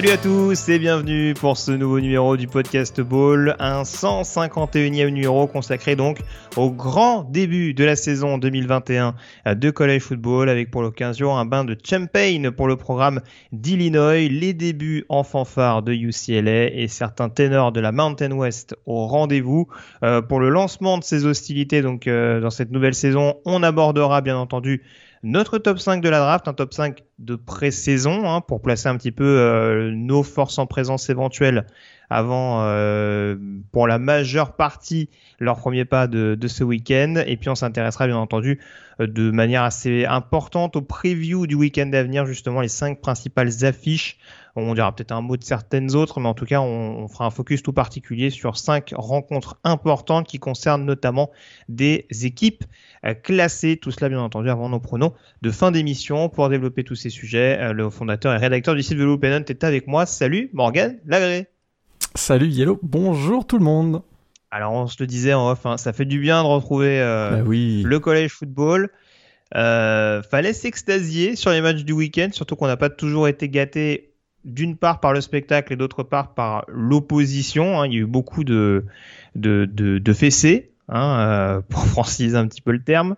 Salut à tous et bienvenue pour ce nouveau numéro du podcast Ball, un 151e numéro consacré donc au grand début de la saison 2021 de College Football avec pour l'occasion un bain de champagne pour le programme d'Illinois, les débuts en fanfare de UCLA et certains ténors de la Mountain West au rendez-vous. Euh, pour le lancement de ces hostilités donc euh, dans cette nouvelle saison, on abordera bien entendu notre top 5 de la draft, un top 5 de pré-saison hein, pour placer un petit peu euh, nos forces en présence éventuelles avant, euh, pour la majeure partie, leur premier pas de, ce week-end. Et puis on s'intéressera bien entendu euh, de manière assez importante au preview du week-end à venir, justement les cinq principales affiches on dira peut-être un mot de certaines autres, mais en tout cas, on, fera un focus tout particulier sur cinq rencontres importantes qui concernent notamment des équipes euh, classées. Tout cela, bien entendu, avant nos pronos de fin d'émission. Pour développer tous ces sujets, euh, le fondateur et rédacteur du site Velo Pennant est avec moi. Salut, Morgan Lagré. Salut, Yellow. Bonjour tout le monde. Alors, on se le disait en off, hein, ça fait du bien de retrouver euh, bah le collège football. fallait s'extasier sur les matchs du week-end, surtout qu'on n'a pas toujours été gâté d'une part par le spectacle et d'autre part par l'opposition. Hein. Il y a eu beaucoup de, de, de, fessées, hein, euh, pour franciser un petit peu le terme.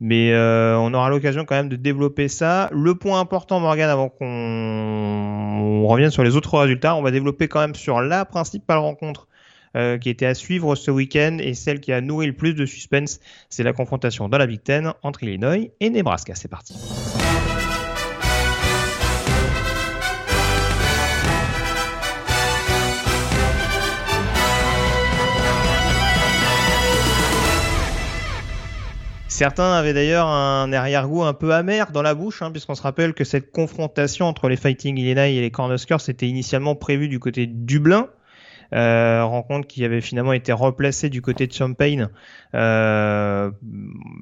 Mais euh, on aura l'occasion quand même de développer ça. Le point important, Morgan, avant qu'on revienne sur les autres résultats, on va développer quand même sur la principale rencontre euh, qui était à suivre ce week-end et celle qui a nourri le plus de suspense, c'est la confrontation dans la Big Ten entre Illinois et Nebraska. C'est parti. Certains avaient d'ailleurs un arrière-goût un peu amer dans la bouche, hein, puisqu'on se rappelle que cette confrontation entre les Fighting Illinois et les Cornhuskers était initialement prévue du côté de Dublin. Euh, rencontre qui avait finalement été replacée du côté de Champagne euh,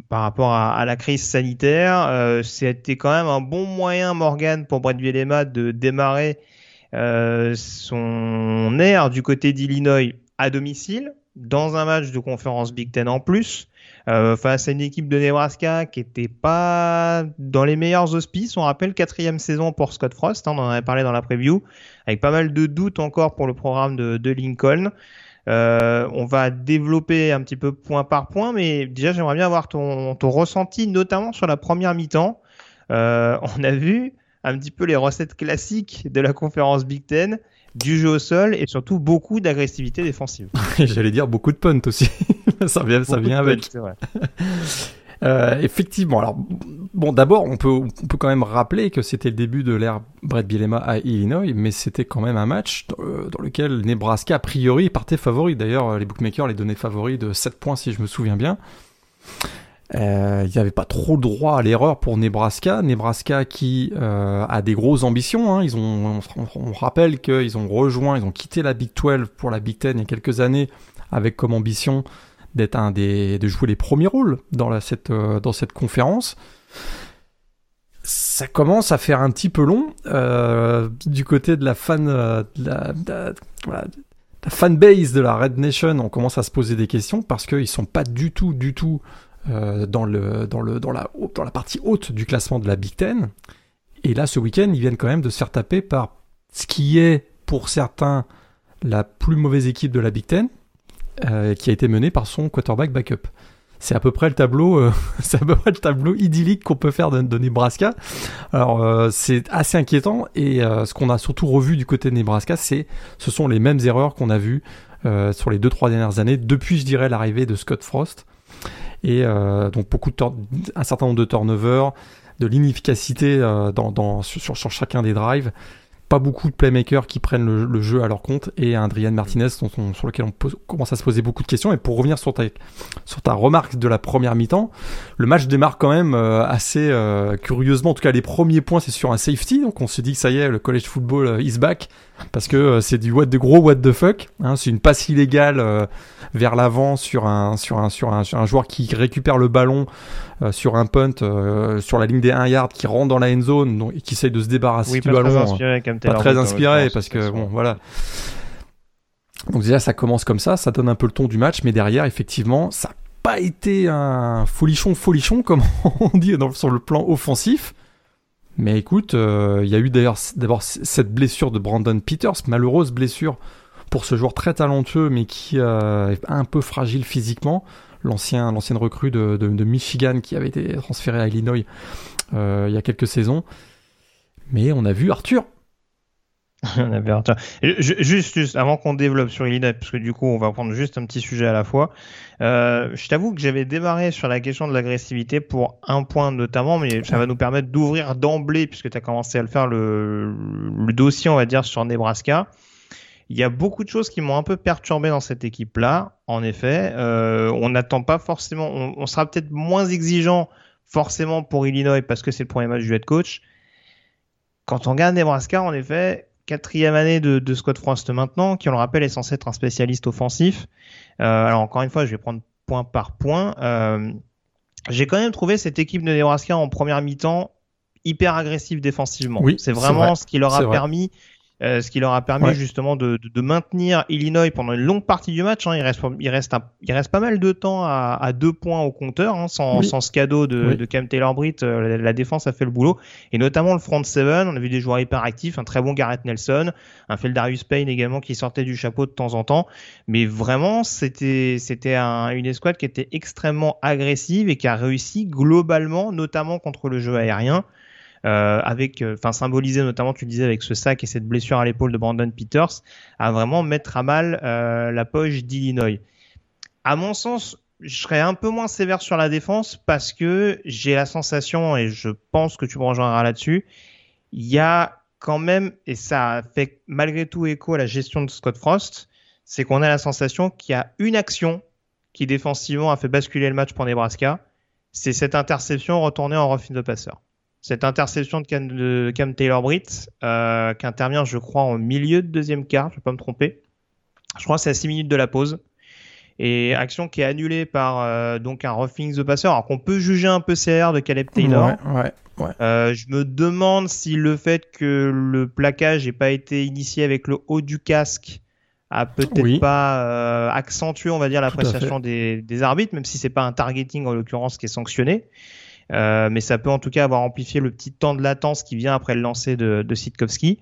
par rapport à, la crise sanitaire. Euh, C'était quand même un bon moyen, Morgan, pour Brett Bielema de démarrer son air du côté d'Illinois à domicile, dans un match de conférence Big Ten en plus. Euh, face à une équipe de Nebraska qui était pas dans les meilleurs auspices. On rappelle quatrième saison pour Scott Frost, hein, on en avait parlé dans la preview, avec pas mal de doutes encore pour le programme de, Lincoln. Euh, on va développer un petit peu point par point, mais déjà j'aimerais bien avoir ton, ton ressenti, notamment sur la première mi-temps. Euh, on a vu un petit peu les recettes classiques de la conférence Big Ten du jeu au sol et surtout beaucoup d'agressivité défensive. J'allais dire beaucoup de punt aussi. ça vient, ça vient avec. Euh, effectivement. Alors, bon, d'abord, on peut, on peut quand même rappeler que c'était le début de l'ère Brett Bielema à Illinois, mais c'était quand même un match euh, dans, lequel Nebraska, a priori, partait favori. D'ailleurs, les bookmakers les donnaient favoris de 7 points, si je me souviens bien. Euh, il n'y avait pas trop droit à l'erreur pour Nebraska. Nebraska qui euh, a des grosses ambitions. Hein. Ils ont, on, rappelle qu'ils ont rejoint, ils ont quitté la Big 12 pour la Big 10 il y a quelques années avec comme ambition d'être un des, de jouer les premiers rôles dans, cette, euh, dans cette conférence. Ça commence à faire un petit peu long euh, du côté de la fan, de de, voilà, la fanbase de la Red Nation. On commence à se poser des questions parce qu'ils sont pas du tout, du tout euh, dans, le, dans, le, dans, la, dans la partie haute du classement de la Big Ten. Et là, ce week-end, ils viennent quand même de se faire taper par ce qui est, pour certains, la plus mauvaise équipe de la Big Ten, euh, qui a été menée par son quarterback backup. C'est à peu près le tableau, euh, c'est à peu près le tableau idyllique qu'on peut faire de, de Nebraska. Alors c'est assez inquiétant et ce qu'on a surtout revu du côté de Nebraska, c'est ce sont les mêmes erreurs qu'on a vues sur les deux trois dernières années depuis, je dirais, l'arrivée de Scott Frost. Et euh, donc beaucoup de un certain nombre de turnovers, de l'inefficacité euh, dans, sur, sur, chacun des drives pas beaucoup de playmakers qui prennent le, jeu à leur compte et un Adrian Martinez sur lequel on commence à se poser beaucoup de questions. Et pour revenir sur ta, sur ta remarque de la première mi-temps, le match démarre quand même euh, assez euh, curieusement. En tout cas, les premiers points, c'est sur un safety. Donc on se dit que ça y est, le college football is back parce que c'est du what de gros what the fuck. Hein, c'est une passe illégale vers l'avant sur un sur un sur un, sur un joueur qui récupère le ballon sur un punt sur la ligne des 1 yard qui rentre dans la end zone et qui essaye de se débarrasser du ballon pas très inspiré parce que bon voilà. Donc déjà ça commence comme ça, ça donne un peu le ton du match, mais derrière effectivement ça n'a pas été un folichon folichon comme on dit sur le plan offensif. Mais écoute, euh, il y a eu d'ailleurs d'abord cette blessure de Brandon Peters, malheureuse blessure pour ce joueur très talentueux mais qui euh, est un peu fragile physiquement. L'ancien, l'ancienne recrue de, Michigan qui avait été transférée à Illinois euh, il y a quelques saisons. Mais on a vu Arthur juste, juste avant qu'on développe sur Illinois, parce que du coup on va prendre juste un petit sujet à la fois. Euh, je t'avoue que j'avais démarré sur la question de l'agressivité pour un point notamment, mais ça va nous permettre d'ouvrir d'emblée, puisque tu as commencé à le faire, le, le, dossier, on va dire, sur Nebraska. Il y a beaucoup de choses qui m'ont un peu perturbé dans cette équipe-là. En effet, euh, on n'attend pas forcément, on, on sera peut-être moins exigeant forcément pour Illinois parce que c'est le premier match du head coach. Quand on regarde Nebraska, en effet, quatrième année de, de Scott Frost maintenant, qui on le rappelle est censé être un spécialiste offensif. Euh, alors encore une fois, je vais prendre point par point. Euh, j'ai quand même trouvé cette équipe de Nebraska en première mi-temps hyper agressive défensivement. Oui, c'est vraiment ce qui leur a permis euh, ce qui leur a permis justement de, de, de, maintenir Illinois pendant une longue partie du match. Hein. Il, reste, il, reste il reste pas mal de temps à, à deux points au compteur, hein, sans, sans, ce cadeau de, de Cam Taylor-Britt. Euh, la, défense a fait le boulot, et notamment le front seven. On a vu des joueurs hyper actifs, un très bon Garrett Nelson, un Feldarius Payne également qui sortait du chapeau de temps en temps. Mais vraiment, c'était c'était un, une escouade qui était extrêmement agressive et qui a réussi globalement, notamment contre le jeu aérien. Euh, avec, euh, enfin symbolisé notamment, tu disais, avec ce sac et cette blessure à l'épaule de Brandon Peters, à vraiment mettre à mal euh, la poche d'Illinois. À mon sens, je serais un peu moins sévère sur la défense parce que j'ai la sensation, et je pense que tu me rejoindras là-dessus, il y a quand même, et ça fait malgré tout écho à la gestion de Scott Frost, c'est qu'on a la sensation qu'il y a une action qui défensivement a fait basculer le match pour Nebraska, c'est cette interception retournée en roughing de passeur. Cette interception de Cam, Taylor-Britt, euh, qui intervient, je crois, en milieu de deuxième quart, je ne vais pas me tromper. Je crois que c'est à 6 minutes de la pause. Et action qui est annulée par euh, donc un roughing the passer, alors qu'on peut juger un peu CR de Caleb Taylor. Ouais, ouais, euh, je me demande si le fait que le plaquage n'ait pas été initié avec le haut du casque a peut-être pas euh, accentué, on va dire, l'appréciation des, des, arbitres, même si c'est pas un targeting en l'occurrence qui est sanctionné. Euh, mais ça peut en tout cas avoir amplifié le petit temps de latence qui vient après le lancer de, de Sitkowski.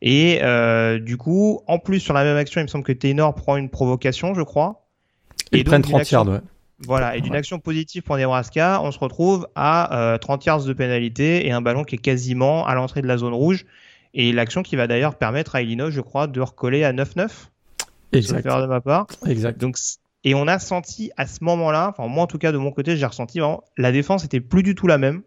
Et euh, du coup, en plus sur la même action, il me semble que Taylor prend une provocation, je crois. Et Ils prennent 30 yards, ouais. Voilà, et d'une action positive pour Nebraska, on se retrouve à 30 euh, yards de pénalité et un ballon qui est quasiment à l'entrée de la zone rouge. Et l'action qui va d'ailleurs permettre à Illinois, je crois, de recoller à 9-9. Exact. de ma part. Exact. Donc et on a senti à ce moment-là, enfin moi en tout cas de mon côté, j'ai ressenti vraiment la défense était plus du tout la même.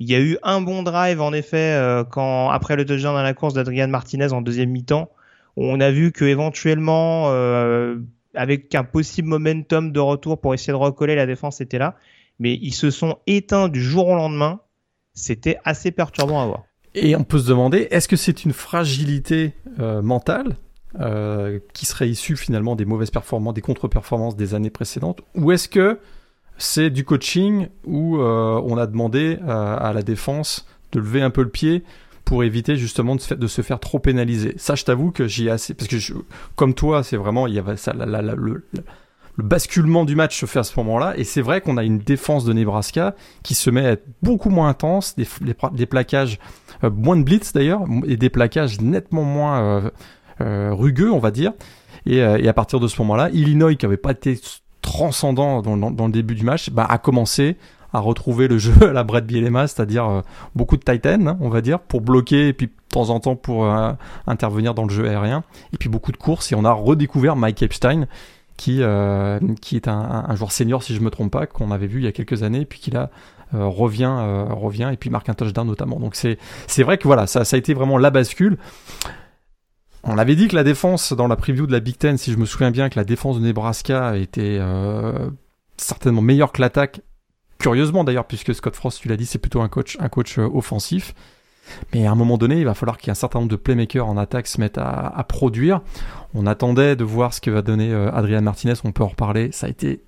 Il y a eu un bon drive en effet euh, quand après le touchdown dans la course d'Adrian Martinez en deuxième mi-temps, on a vu que éventuellement euh, avec un possible momentum de retour pour essayer de recoller, la défense était là, mais ils se sont éteints du jour au lendemain. C'était assez perturbant à voir. Et on peut se demander, est-ce que c'est une fragilité euh, mentale euh, qui serait issu finalement des mauvaises performances, des contre-performances des années précédentes Ou est-ce que c'est du coaching où euh, on a demandé à, la défense de lever un peu le pied pour éviter justement de se, faire, trop pénaliser? Ça, je t'avoue que j'y ai assez. Parce que comme toi, c'est vraiment. Il y avait le, basculement du match se fait à ce moment-là. Et c'est vrai qu'on a une défense de Nebraska qui se met à être beaucoup moins intense, des, plaquages, euh, moins de blitz d'ailleurs, et des plaquages nettement moins euh, rugueux, on va dire. Euh, et, à partir de ce moment-là, Illinois, qui avait pas été transcendant dans, le début du match, bah, a commencé à retrouver le jeu à la Brett Bielema, c'est-à-dire euh, beaucoup de Titan, hein, on va dire, pour bloquer et puis de temps en temps pour intervenir dans le jeu aérien. Et puis beaucoup de courses et on a redécouvert Mike Epstein qui qui est un, joueur senior si je me trompe pas qu'on avait vu il y a quelques années puis qui là revient, revient et puis marque un touchdown notamment. Donc c'est c'est vrai que voilà, ça, ça a été vraiment la bascule. On avait dit que la défense dans la preview de la Big Ten, si je me souviens bien, que la défense de Nebraska était certainement meilleure que l'attaque. Curieusement d'ailleurs, puisque Scott Frost, tu l'as dit, c'est plutôt un coach, coach offensif. Mais à un moment donné, il va falloir qu'il y ait un certain nombre de playmakers en attaque se mettent à, produire. On attendait de voir ce que va donner euh, Adrian Martinez, on peut en reparler. Ça a été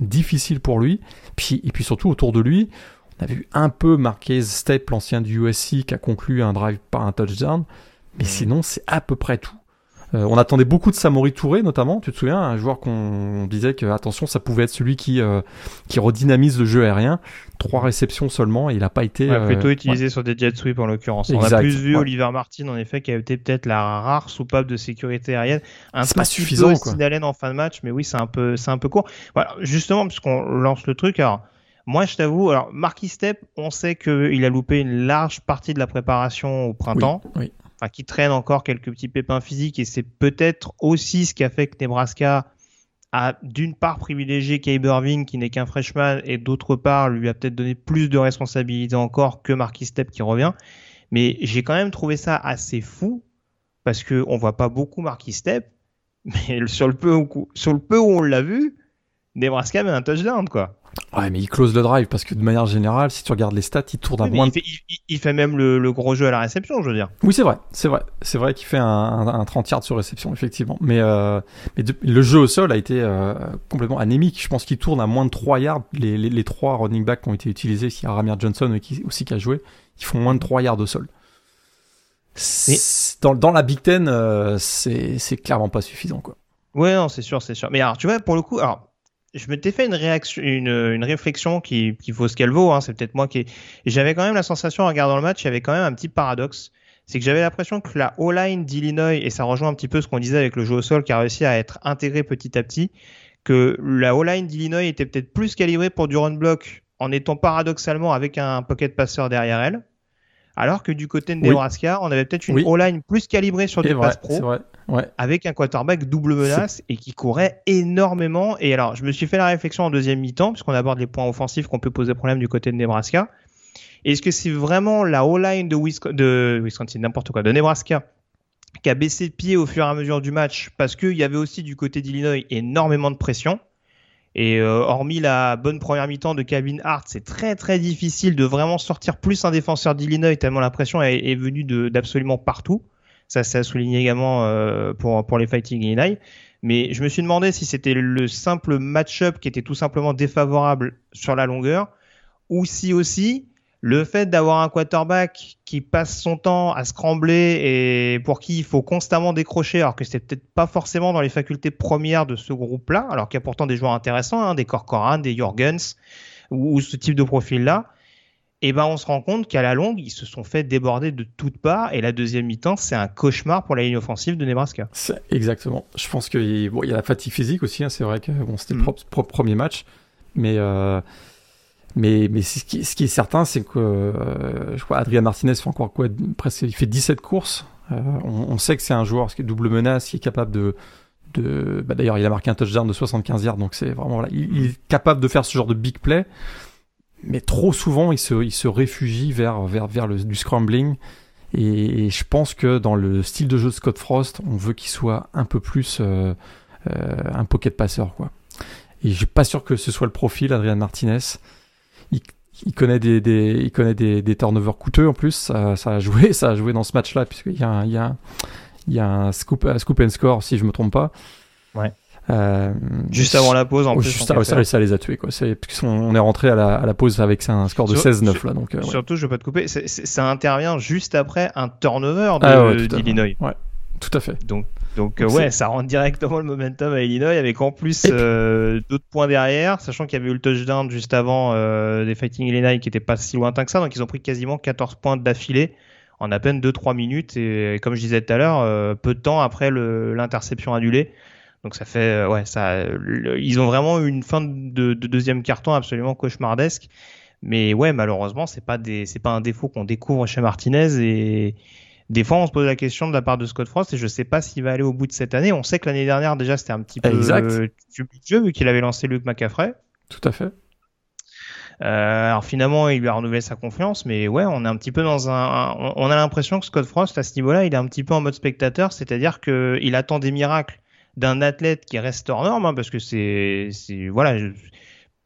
difficile pour lui. Et puis surtout autour de lui, on a vu un peu Marquez Step, l'ancien du USC, qui a conclu un drive par un touchdown. Mais sinon, c'est à peu près tout. Euh, on attendait beaucoup de Samori Touré notamment, tu te souviens, un joueur qu'on disait que attention, ça pouvait être celui qui euh, qui redynamise le jeu aérien. Trois réceptions seulement, et il n'a pas été ouais, plutôt euh, utilisé sur des jet sweeps en l'occurrence. On a plus vu Oliver Martin en effet qui a été peut-être la rare soupape de sécurité aérienne. Un peu pas suffisant. D'Allen en fin de match, mais oui, c'est un peu c'est un peu court. Voilà, justement puisqu'on lance le truc alors. Moi, je t'avoue, alors Marquis Step, on sait qu'il a loupé une large partie de la préparation au printemps. oui qui traîne encore quelques petits pépins physiques et c'est peut-être aussi ce qui a fait que Nebraska a d'une part privilégié Kay Irving qui n'est qu'un freshman et d'autre part lui a peut-être donné plus de responsabilités encore que Marquis Step qui revient. Mais j'ai quand même trouvé ça assez fou parce que on voit pas beaucoup Marquis Step, mais sur le peu où, sur le peu où on l'a vu, Nebraska met un touchdown quoi. Ouais, mais il close le drive parce que de manière générale, si tu regardes les stats, il tourne à moins. Il fait, même le, gros jeu à la réception, je veux dire. Oui, c'est vrai, c'est vrai, c'est vrai qu'il fait un, un, 30 yards sur réception, effectivement. Mais, euh, mais le jeu au sol a été euh, complètement anémique. Je pense qu'il tourne à moins de 3 yards. Les, les, les 3 running backs qui ont été utilisés, il y a Ramir Johnson qui, aussi qui a joué, ils font moins de 3 yards au sol. Dans, dans, la Big Ten, euh, c'est clairement pas suffisant, quoi. Ouais, non, c'est sûr, c'est sûr. Mais alors, tu vois, pour le coup, alors je m'étais fait une réaction, une, une réflexion qui, qui vaut ce qu'elle vaut. Hein, c'est peut-être moi qui. J'avais quand même la sensation en regardant le match, il y avait quand même un petit paradoxe. C'est que j'avais l'impression que la O-line d'Illinois, et ça rejoint un petit peu ce qu'on disait avec le jeu au sol qui a réussi à être intégré petit à petit, que la O-line d'Illinois était peut-être plus calibrée pour du run block en étant paradoxalement avec un pocket passeur derrière elle. Alors que du côté de Nebraska, on avait peut-être une O-line plus calibrée sur pass pro. Vrai avec un quarterback double menace et qui courait énormément. Et alors, je me suis fait la réflexion en deuxième mi-temps, puisqu'on aborde les points offensifs qu'on peut poser problème du côté de Nebraska. Est-ce que c'est vraiment la O-line de, Wisconsin, de n'importe quoi, de Nebraska, qui a baissé de pied au fur et à mesure du match? Parce qu'il y avait aussi du côté d'Illinois énormément de pression et euh, hormis la bonne première mi-temps de Kevin Hart, c'est très très difficile de vraiment sortir plus un défenseur d'Illinois tellement la pression est, venue d'absolument partout. Ça, c'est à souligner également euh, pour, pour les Fighting Illinois. Mais je me suis demandé si c'était le simple match-up qui était tout simplement défavorable sur la longueur, ou si aussi le fait d'avoir un quarterback qui passe son temps à scrambler et pour qui il faut constamment décrocher, alors que c'est peut-être pas forcément dans les facultés premières de ce groupe-là, alors qu'il y a pourtant des joueurs intéressants, hein, des Corcoran, des Jorgens ou, ou ce type de profil-là, et eh ben on se rend compte qu'à la longue, ils se sont fait déborder de toutes parts. Et la deuxième mi-temps, c'est un cauchemar pour la ligne offensive de Nebraska. Exactement. Je pense qu'il bon, y a la fatigue physique aussi. Hein. C'est vrai que bon, c'était le mm. propre, premier match. Mais, euh, mais, mais ce qui, ce qui est certain, c'est que euh, je crois Adrien Martinez fait encore quoi Il fait 17 courses. Euh, on, sait que c'est un joueur qui est double menace, qui est capable de. de bah, D'ailleurs, il a marqué un touchdown de 75 yards. Donc c'est vraiment. Voilà, il, est capable de faire ce genre de big play mais trop souvent, il se, il se réfugie vers, vers, vers le, du scrambling. Et, je pense que dans le style de jeu de Scott Frost, on veut qu'il soit un peu plus euh, euh, un pocket passeur. Quoi. Et je suis pas sûr que ce soit le profil, Adrian Martinez. Il, il connaît des, des, il connaît des, des turnovers coûteux en plus. Ça, ça, a joué, ça a joué dans ce match-là, puisqu'il y a, il y a, il y a un scoop, un scoop and score, si je me trompe pas. Ouais. Euh, juste avant la pause, en plus. Juste ça, ça, les a tués, quoi. C'est, on est rentré à la, à la pause avec un score de 16-9, là, donc. Euh, surtout, je vais pas te couper, ça intervient juste après un turnover ah d'Illinois. ouais, tout à fait. Donc, donc, euh, ouais, ça rend directement le momentum à Illinois, avec en plus d'autres points derrière, sachant qu'il y avait eu le touchdown juste avant des Fighting Illinois qui était pas si lointain que ça, donc ils ont pris quasiment 14 points d'affilée en à peine 2-3 minutes, et, comme je disais tout à l'heure, peu de temps après l'interception annulée. Donc ça fait, euh, ouais, ça, ils ont vraiment eu une fin de, de, deuxième carton absolument cauchemardesque. Mais ouais, malheureusement, c'est pas des, c'est pas un défaut qu'on découvre chez Martinez et des fois on se pose la question de la part de Scott Frost et je sais pas s'il va aller au bout de cette année. On sait que l'année dernière déjà c'était un petit peu exact. budget vu qu'il avait lancé Luke McCaffrey. Tout à fait. alors finalement, il lui a renouvelé sa confiance, mais ouais, on est un petit peu dans un, on a l'impression que Scott Frost à ce niveau-là, il est un petit peu en mode spectateur, c'est-à-dire que il attend des miracles d'un athlète qui reste hors norme, hein, parce que c'est, c'est voilà,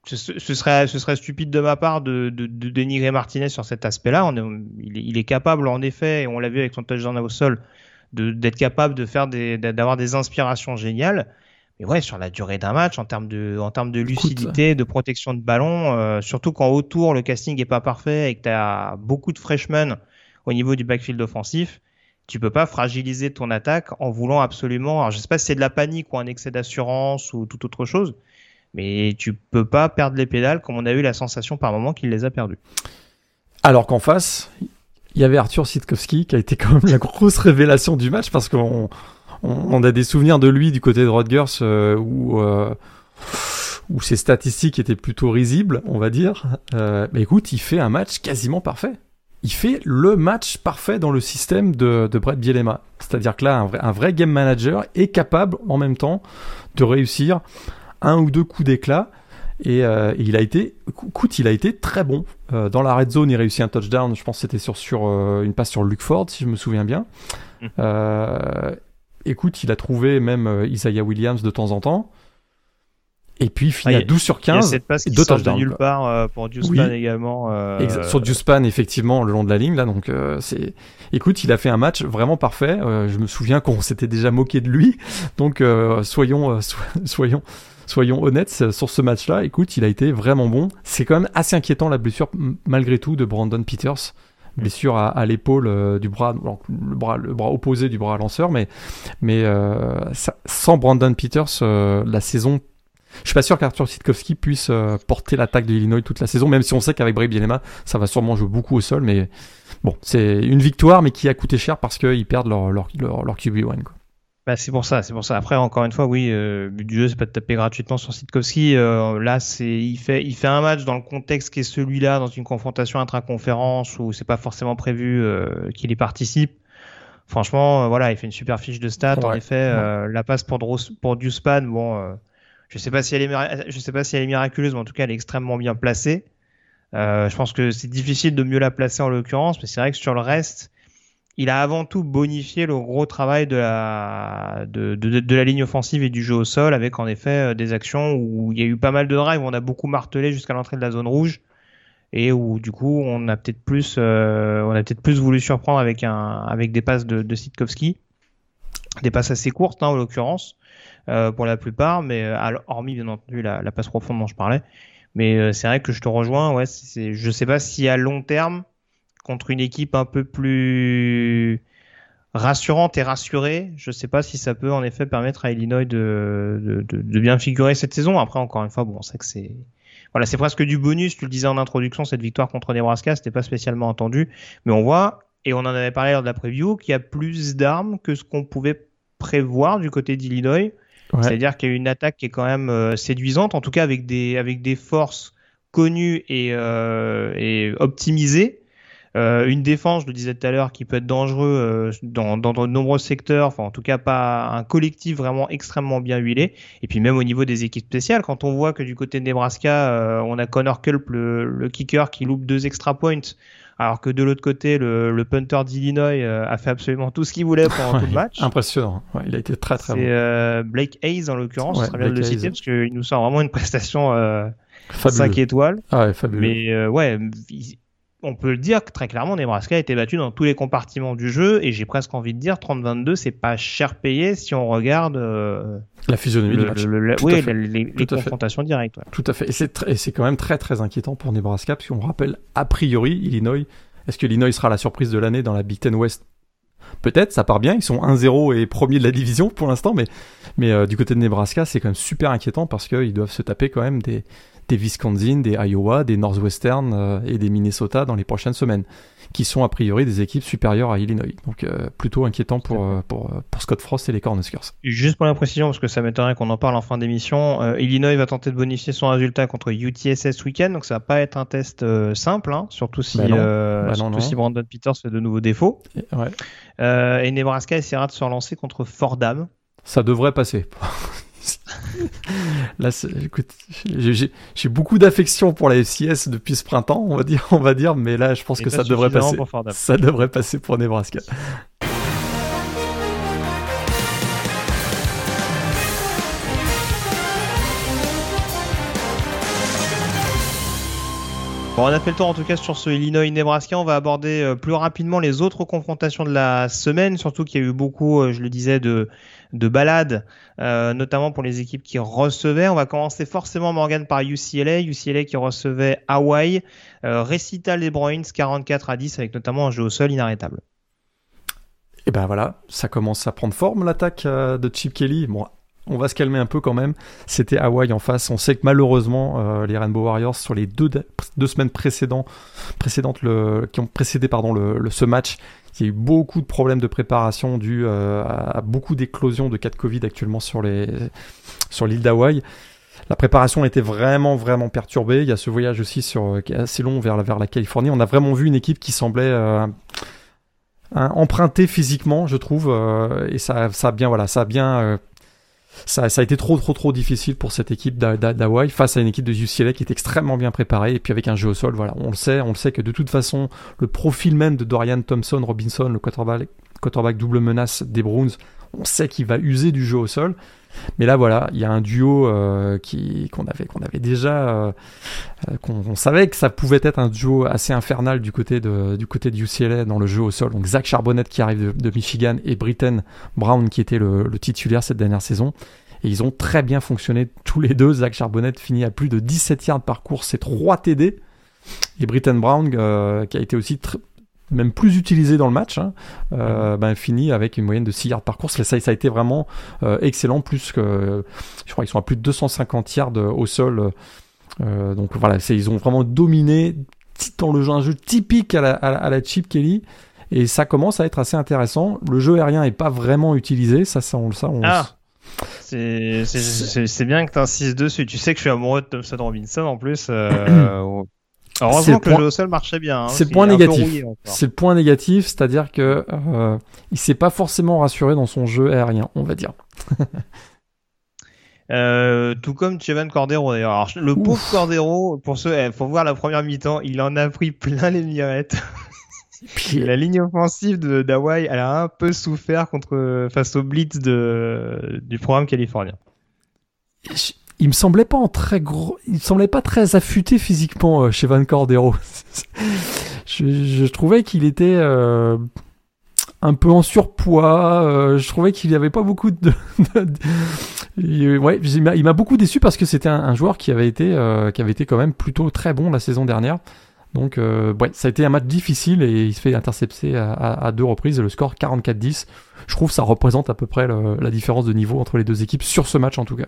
ce, serait, ce serait stupide de ma part de, de, de dénigrer Martinez sur cet aspect-là. il, est, il, est, capable, en effet, et on l'a vu avec son touchdown au sol, d'être capable de faire des, d'avoir des inspirations géniales. Mais ouais, sur la durée d'un match, en termes de, en termes de lucidité, de protection de ballon, euh, surtout quand autour le casting est pas parfait et que tu as beaucoup de freshmen au niveau du backfield offensif, tu peux pas fragiliser ton attaque en voulant absolument. Alors je sais pas si c'est de la panique ou un excès d'assurance ou toute autre chose, mais tu peux pas perdre les pédales comme on a eu la sensation par moment qu'il les a perdues. Alors qu'en face, il y avait Arthur Sitkowski qui a été quand même la grosse révélation du match parce qu'on on, a des souvenirs de lui du côté de Rodgers euh, où, euh, où ses statistiques étaient plutôt risibles, on va dire. Euh, mais écoute, il fait un match quasiment parfait. Il fait le match parfait dans le système de, de Brett Bielema. C'est-à-dire que là, un vrai game manager est capable en même temps de réussir un ou deux coups d'éclat. Et, euh, il a été, écoute, il a été très bon. Euh, dans la red zone, il réussit un touchdown. Je pense que c'était sur, sur euh, une passe sur Luke Ford, si je me souviens bien. Mmh. écoute, il a trouvé même Isaiah Williams de temps en temps. Et puis il finit à 12 sur 15. Il y a cette passe qui deux sort de nulle part pour Dewspan également. Sur Dewspan, effectivement, le long de la ligne là. Donc c'est, écoute, il a fait un match vraiment parfait. je me souviens qu'on s'était déjà moqué de lui. Donc soyons, soyons soyons honnêtes sur ce match-là. Écoute, il a été vraiment bon. C'est quand même assez inquiétant la blessure malgré tout de Brandon Peters. Blessure à, l'épaule euh, du bras, le bras, le bras opposé du bras lanceur, mais, mais euh, sans Brandon Peters, euh, la saison je suis pas sûr qu'Arthur Sitkowski puisse porter l'attaque de l'Illinois toute la saison, même si on sait qu'avec Bray Bielema, ça va sûrement jouer beaucoup au sol, mais bon, c'est une victoire, mais qui a coûté cher parce qu'ils perdent leur, leur, leur, QB1. Quoi. Bah, c'est pour ça, c'est pour ça. Après, encore une fois, oui, euh, but du jeu, c'est pas de taper gratuitement sur Sitkowski. Euh, là, c'est, il fait, il fait un match dans le contexte qui est celui-là, dans une confrontation intra-conférence où c'est pas forcément prévu euh, qu'il y participe. Franchement, euh, voilà, il fait une super fiche de stats. En effet, euh, la passe pour Dros, pour Duspan, bon, je sais pas si elle est, je sais pas si elle est miraculeuse, mais en tout cas, elle est extrêmement bien placée. je pense que c'est difficile de mieux la placer en l'occurrence, mais c'est vrai que sur le reste, il a avant tout bonifié le gros travail de la, de, de, de, la ligne offensive et du jeu au sol avec en effet euh, des actions où il y a eu pas mal de drives, où on a beaucoup martelé jusqu'à l'entrée de la zone rouge et où du coup on a peut-être plus, euh, on a peut-être plus voulu surprendre avec un, avec des passes de, de Sitkowski, des passes assez courtes hein, en l'occurrence euh, pour la plupart, mais alors, hormis bien entendu la, la passe profonde dont je parlais. Mais c'est vrai que je te rejoins, ouais, c'est, je sais pas si à long terme contre une équipe un peu plus rassurante et rassurée. Je ne sais pas si ça peut en effet permettre à Illinois de, de, bien figurer cette saison. Après, encore une fois, bon, on sait que c'est voilà, c'est presque du bonus. Tu le disais en introduction, cette victoire contre Nebraska, c'était pas spécialement entendu, mais on voit et on en avait parlé lors de la preview qu'il y a plus d'armes que ce qu'on pouvait prévoir du côté d'Illinois. C'est-à-dire qu'il y a une attaque qui est quand même euh, séduisante, en tout cas avec des avec des forces connues et, euh, et optimisées euh, une défense, je le disais tout à l'heure, qui peut être dangereux euh, dans, dans, de nombreux secteurs, enfin en tout cas pas un collectif vraiment extrêmement bien huilé. Et puis même au niveau des équipes spéciales, quand on voit que du côté de Nebraska, euh, on a Connor Culp, le, le, kicker, qui loupe deux extra points, alors que de l'autre côté, le, le punter d'Illinois a fait absolument tout ce qu'il voulait pendant tout le match. Impressionnant, ouais, il a été très très bon. C'est Blake Hayes en l'occurrence, ouais, très bien de le citer, parce qu'il nous sort vraiment une prestation 5 étoiles. Ah ouais, fabuleux. Mais ouais, on peut le dire que très clairement, Nebraska a été battu dans tous les compartiments du jeu et j'ai presque envie de dire 30-22, c'est pas cher payé si on regarde euh, la physionomie du match. oui, les, confrontations directes. Tout à fait. Et c'est quand même très très inquiétant pour Nebraska parce qu'on rappelle a priori Illinois. Est-ce que Illinois sera la surprise de l'année dans la Big Ten West Peut-être, ça part bien. Ils sont 1-0 et premier de la division pour l'instant, mais euh, du côté de Nebraska, c'est quand même super inquiétant parce qu'ils doivent se taper quand même des des Wisconsin, des Iowa, des Northwestern euh, et des Minnesota dans les prochaines semaines, qui sont a priori des équipes supérieures à Illinois. Donc euh, plutôt inquiétant pour, euh, pour, pour, Scott Frost et les Cornhuskers. Juste pour la précision, parce que ça m'étonnerait qu'on en parle en fin d'émission, Illinois va tenter de bonifier son résultat contre UTSS week-end, donc ça va pas être un test simple, hein, surtout si, bah bah surtout si Brandon Peters fait de nouveaux défauts. Et, ouais. et Nebraska essaiera de se relancer contre Fordham. Ça devrait passer. Là, écoute, j'ai beaucoup d'affection pour la FCS depuis ce printemps, on va dire, on va dire, mais là, je pense que ça devrait passer. Ça devrait passer pour Nebraska. Bon, on a fait le tour en tout cas sur ce Illinois-Nebraska. On va aborder euh, plus rapidement les autres confrontations de la semaine, surtout qu'il y a eu beaucoup, euh, je le disais, de, de balades, euh, notamment pour les équipes qui recevaient. On va commencer forcément, Morgan, par UCLA. UCLA qui recevait Hawaii. récital des Bruins 44 à 10 avec notamment un jeu au sol inarrêtable. Et ben voilà, ça commence à prendre forme l'attaque de Chip Kelly. Bon, on va se calmer un peu quand même. C'était Hawaii en face. On sait que malheureusement, euh, les Rainbow Warriors, sur les deux, deux semaines précédentes, précédentes le, qui ont précédé pardon, le, ce match, il y a eu beaucoup de problèmes de préparation dû euh, à beaucoup d'éclosions de cas de Covid actuellement sur l'île sur d'Hawaï. La préparation était vraiment vraiment perturbée. Il y a ce voyage aussi sur, est assez long vers la, vers la Californie. On a vraiment vu une équipe qui semblait euh, empruntée physiquement, je trouve, et ça, ça a bien voilà, ça a bien ça, a été trop trop trop difficile pour cette équipe d'Hawaii face à une équipe de UCLA qui est extrêmement bien préparée. Et puis avec un jeu au sol voilà on le sait on le sait que de toute façon le profil même de Dorian Thompson Robinson le quarterback, quarterback double menace des Browns on sait qu'il va user du jeu au sol mais là voilà il y a un duo euh, qui qu'on avait qu'on avait déjà euh, euh, qu'on savait que ça pouvait être un duo assez infernal du côté de du côté UCLA dans le jeu au sol. Donc Zach Charbonnet qui arrive de, Michigan et Britton Brown qui était le, titulaire cette dernière saison. Et ils ont très bien fonctionné tous les deux. Zach Charbonnet finit à plus de 17 yards par course et 3 TD et Britton Brown qui a été aussi même plus utilisé dans le match, hein, euh, ben, finit avec une moyenne de 6 yards par course. Ça, ça a été vraiment euh, excellent, plus que je crois qu'ils sont à plus de 250 yards euh, au sol. donc voilà, ils ont vraiment dominé dans le jeu, un jeu typique à la, à la, Chip Kelly. Et ça commence à être assez intéressant. Le jeu aérien n'est pas vraiment utilisé, ça, ça on, ça, on, ah. C'est bien que tu insistes dessus. Tu sais que je suis amoureux de Thompson Robinson en plus. Euh, Heureusement que le jeu sol marchait bien. Hein, c'est le point négatif. C'est le point négatif, c'est-à-dire que euh, il s'est pas forcément rassuré dans son jeu aérien, on va dire. euh, tout comme Chevan Cordero d'ailleurs. Le pauvre Cordero, pour ceux, eh, faut voir la première mi-temps, il en a pris plein les mirettes. Puis la ligne offensive de d'Hawaï, elle a un peu souffert contre face au blitz de, du programme californien il me semblait pas en très gros, il me semblait pas très affûté physiquement euh, chez Van Cordero. je, trouvais qu'il était euh, un peu en surpoids. Euh, je trouvais qu'il n'y avait pas beaucoup de. ouais, il m'a beaucoup déçu parce que c'était un, joueur qui avait été, qui avait été quand même plutôt très bon la saison dernière. Donc, ouais, ça a été un match difficile et il se fait intercepter à, deux reprises. Le score 44-10. Je trouve que ça représente à peu près la différence de niveau entre les deux équipes sur ce match en tout cas.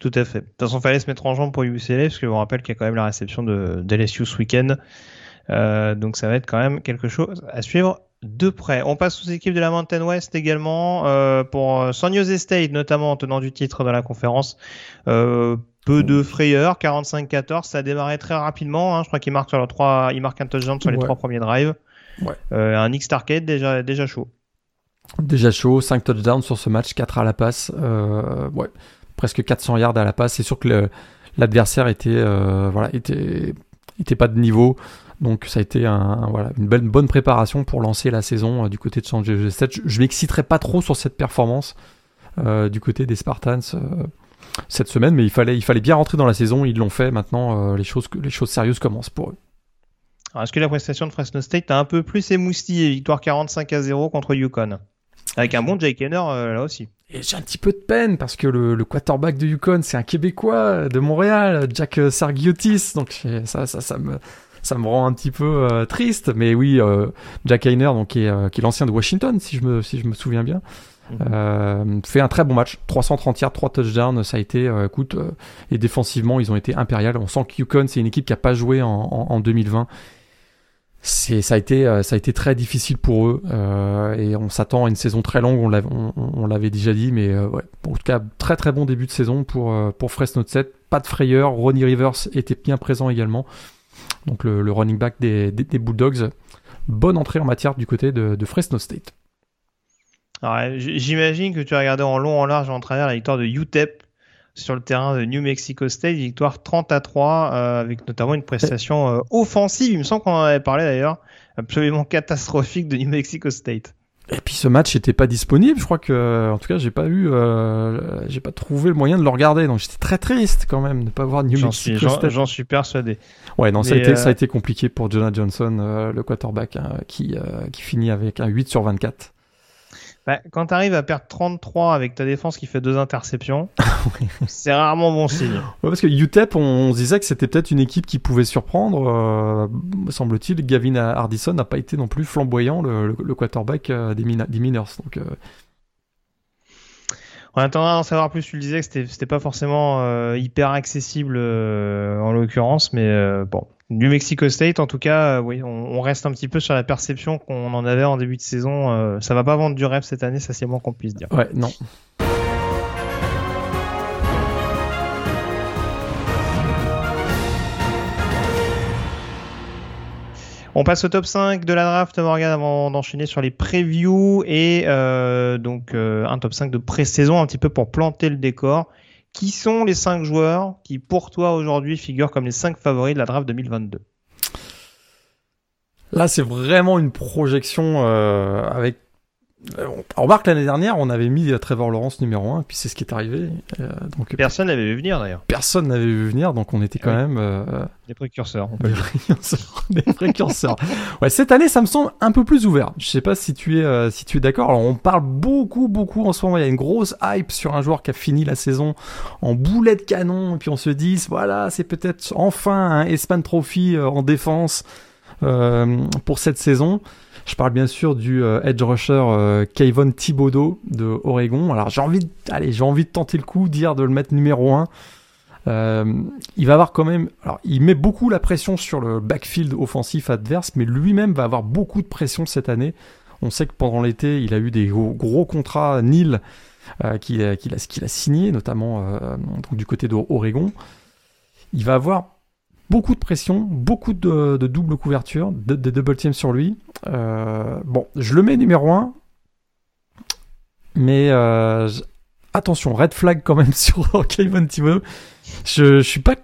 Tout à fait. De toute façon, il fallait se mettre en jambe pour UCLA, parce que je vous rappelle qu'il y a quand même la réception de, LSU ce week-end. Euh, donc ça va être quand même quelque chose à suivre de près. On passe aux équipes de la Mountain West également euh, pour San Jose State, notamment en tenant du titre de la conférence. Euh, peu de frayeur, 45-14, ça a démarré très rapidement. Hein. Je crois qu'il marque sur le 3, il marque un touchdown sur les trois premiers drives. Ouais. Euh, un X Arcade déjà déjà chaud. Déjà chaud, 5 touchdowns sur ce match, 4 à la passe. Euh, ouais presque 400 yards à la passe. C'est sûr que l'adversaire était, euh, voilà, était, pas de niveau. Donc ça a été voilà, une bonne préparation pour lancer la saison euh, du côté de San Jose State. Je, je m'exciterai pas trop sur cette performance euh, du côté des Spartans cette semaine, mais il fallait, bien rentrer dans la saison. Ils l'ont fait. Maintenant, les, choses, les choses sérieuses commencent pour eux. Est-ce que la prestation de Fresno State a un peu plus émoustillé? Victoire 45 à 0 contre Yukon. Avec un bon Jake Henner là aussi. Et j'ai un petit peu de peine parce que le, quarterback de Yukon, c'est un Québécois de Montréal, Jack Sargiotis. Donc ça, ça, ça me, ça me rend un petit peu euh, triste. Mais oui, euh, Jack Heiner, donc qui est, euh, qui est l'ancien de Washington, si je me, si je me souviens bien, mhm. fait un très bon match. 330 yards, 3 touchdowns. Ça a été, écoute, et défensivement, ils ont été impériales. On sent que Yukon, c'est une équipe qui a pas joué en, en, en 2020 c'est ça a été euh, ça a été très difficile pour eux euh, et on s'attend à une saison très longue on l'avait déjà dit mais euh, en tout cas très très bon début de saison pour Fresno 7 pas de frayeur Ronnie Rivers était bien présent également. Donc le, running back des, des, Bulldogs bonne entrée en matière du côté de, de Fresno State. J'imagine que tu as regardé en long en large en travers la victoire de UTEP sur le terrain de New Mexico State, victoire 30 à 3 euh, avec notamment une prestation euh, offensive, il me semble qu'on en avait parlé d'ailleurs, absolument catastrophique de New Mexico State. Et puis ce match n'était pas disponible, je crois que, en tout cas, j'ai pas eu, euh, j'ai pas trouvé le moyen de le regarder, donc j'étais très triste quand même de ne pas voir New Mexico State. J'en suis persuadé. Ouais, non, ça a, été, ça a été compliqué pour Jonah Johnson, le quarterback, hein, qui, qui finit avec un 8 sur 24. Bah, quand tu arrives à perdre 33 avec ta défense qui fait deux interceptions, c'est rarement bon signe. Ouais, parce que UTEP, on, se disait que c'était peut-être une équipe qui pouvait surprendre. Euh, semble-t-il, Gavin Hardison n'a pas été non plus flamboyant, le, quarterback euh, des, Miners. Donc, euh, En attendant d'en savoir plus, tu le disais que c'était pas forcément hyper accessible en l'occurrence, mais bon, New Mexico State, en tout cas, euh, oui, on, reste un petit peu sur la perception qu'on en avait en début de saison. Euh, ça va pas vendre du rêve cette année, ça c'est moins qu'on puisse dire. Ouais, non. On passe au top 5 de la draft, Morgan, avant d'enchaîner sur les previews et euh, donc un top 5 de pré-saison un petit peu pour planter le décor. Qui sont les 5 joueurs qui, pour toi, aujourd'hui, figurent comme les 5 favoris de la draft 2022 Là, c'est vraiment une projection euh, avec on remarque l'année dernière, on avait mis Trevor Lawrence numéro 1, puis c'est ce qui est arrivé. Euh, donc, personne n'avait vu venir d'ailleurs. Personne n'avait vu venir, donc on était quand même. Euh, des précurseurs. des précurseurs. ouais, cette année, ça me semble un peu plus ouvert. Je sais pas si tu es, si tu es d'accord. Alors, on parle beaucoup, beaucoup en ce moment. Il y a une grosse hype sur un joueur qui a fini la saison en boulet de canon, et puis on se dit, voilà, c'est peut-être enfin un Espan Trophy en défense pour cette saison. Je parle bien sûr du euh, edge rusher euh, Kayvon Thibodeau de Oregon. Alors j'ai envie, de, allez, j'ai envie de tenter le coup, dire de le mettre numéro 1. Euh, il va avoir quand même, alors il met beaucoup la pression sur le backfield offensif adverse, mais lui-même va avoir beaucoup de pression cette année. On sait que pendant l'été, il a eu des gros, contrats Nil qu'il qu'il a, qu'il a signé, notamment du côté d'Oregon. Il va avoir beaucoup de pression, beaucoup de, double couverture, de, double team sur lui. Euh, bon, je le mets numéro 1, mais euh, attention, red flag quand même sur Kevin Thibodeau. Je, je suis pas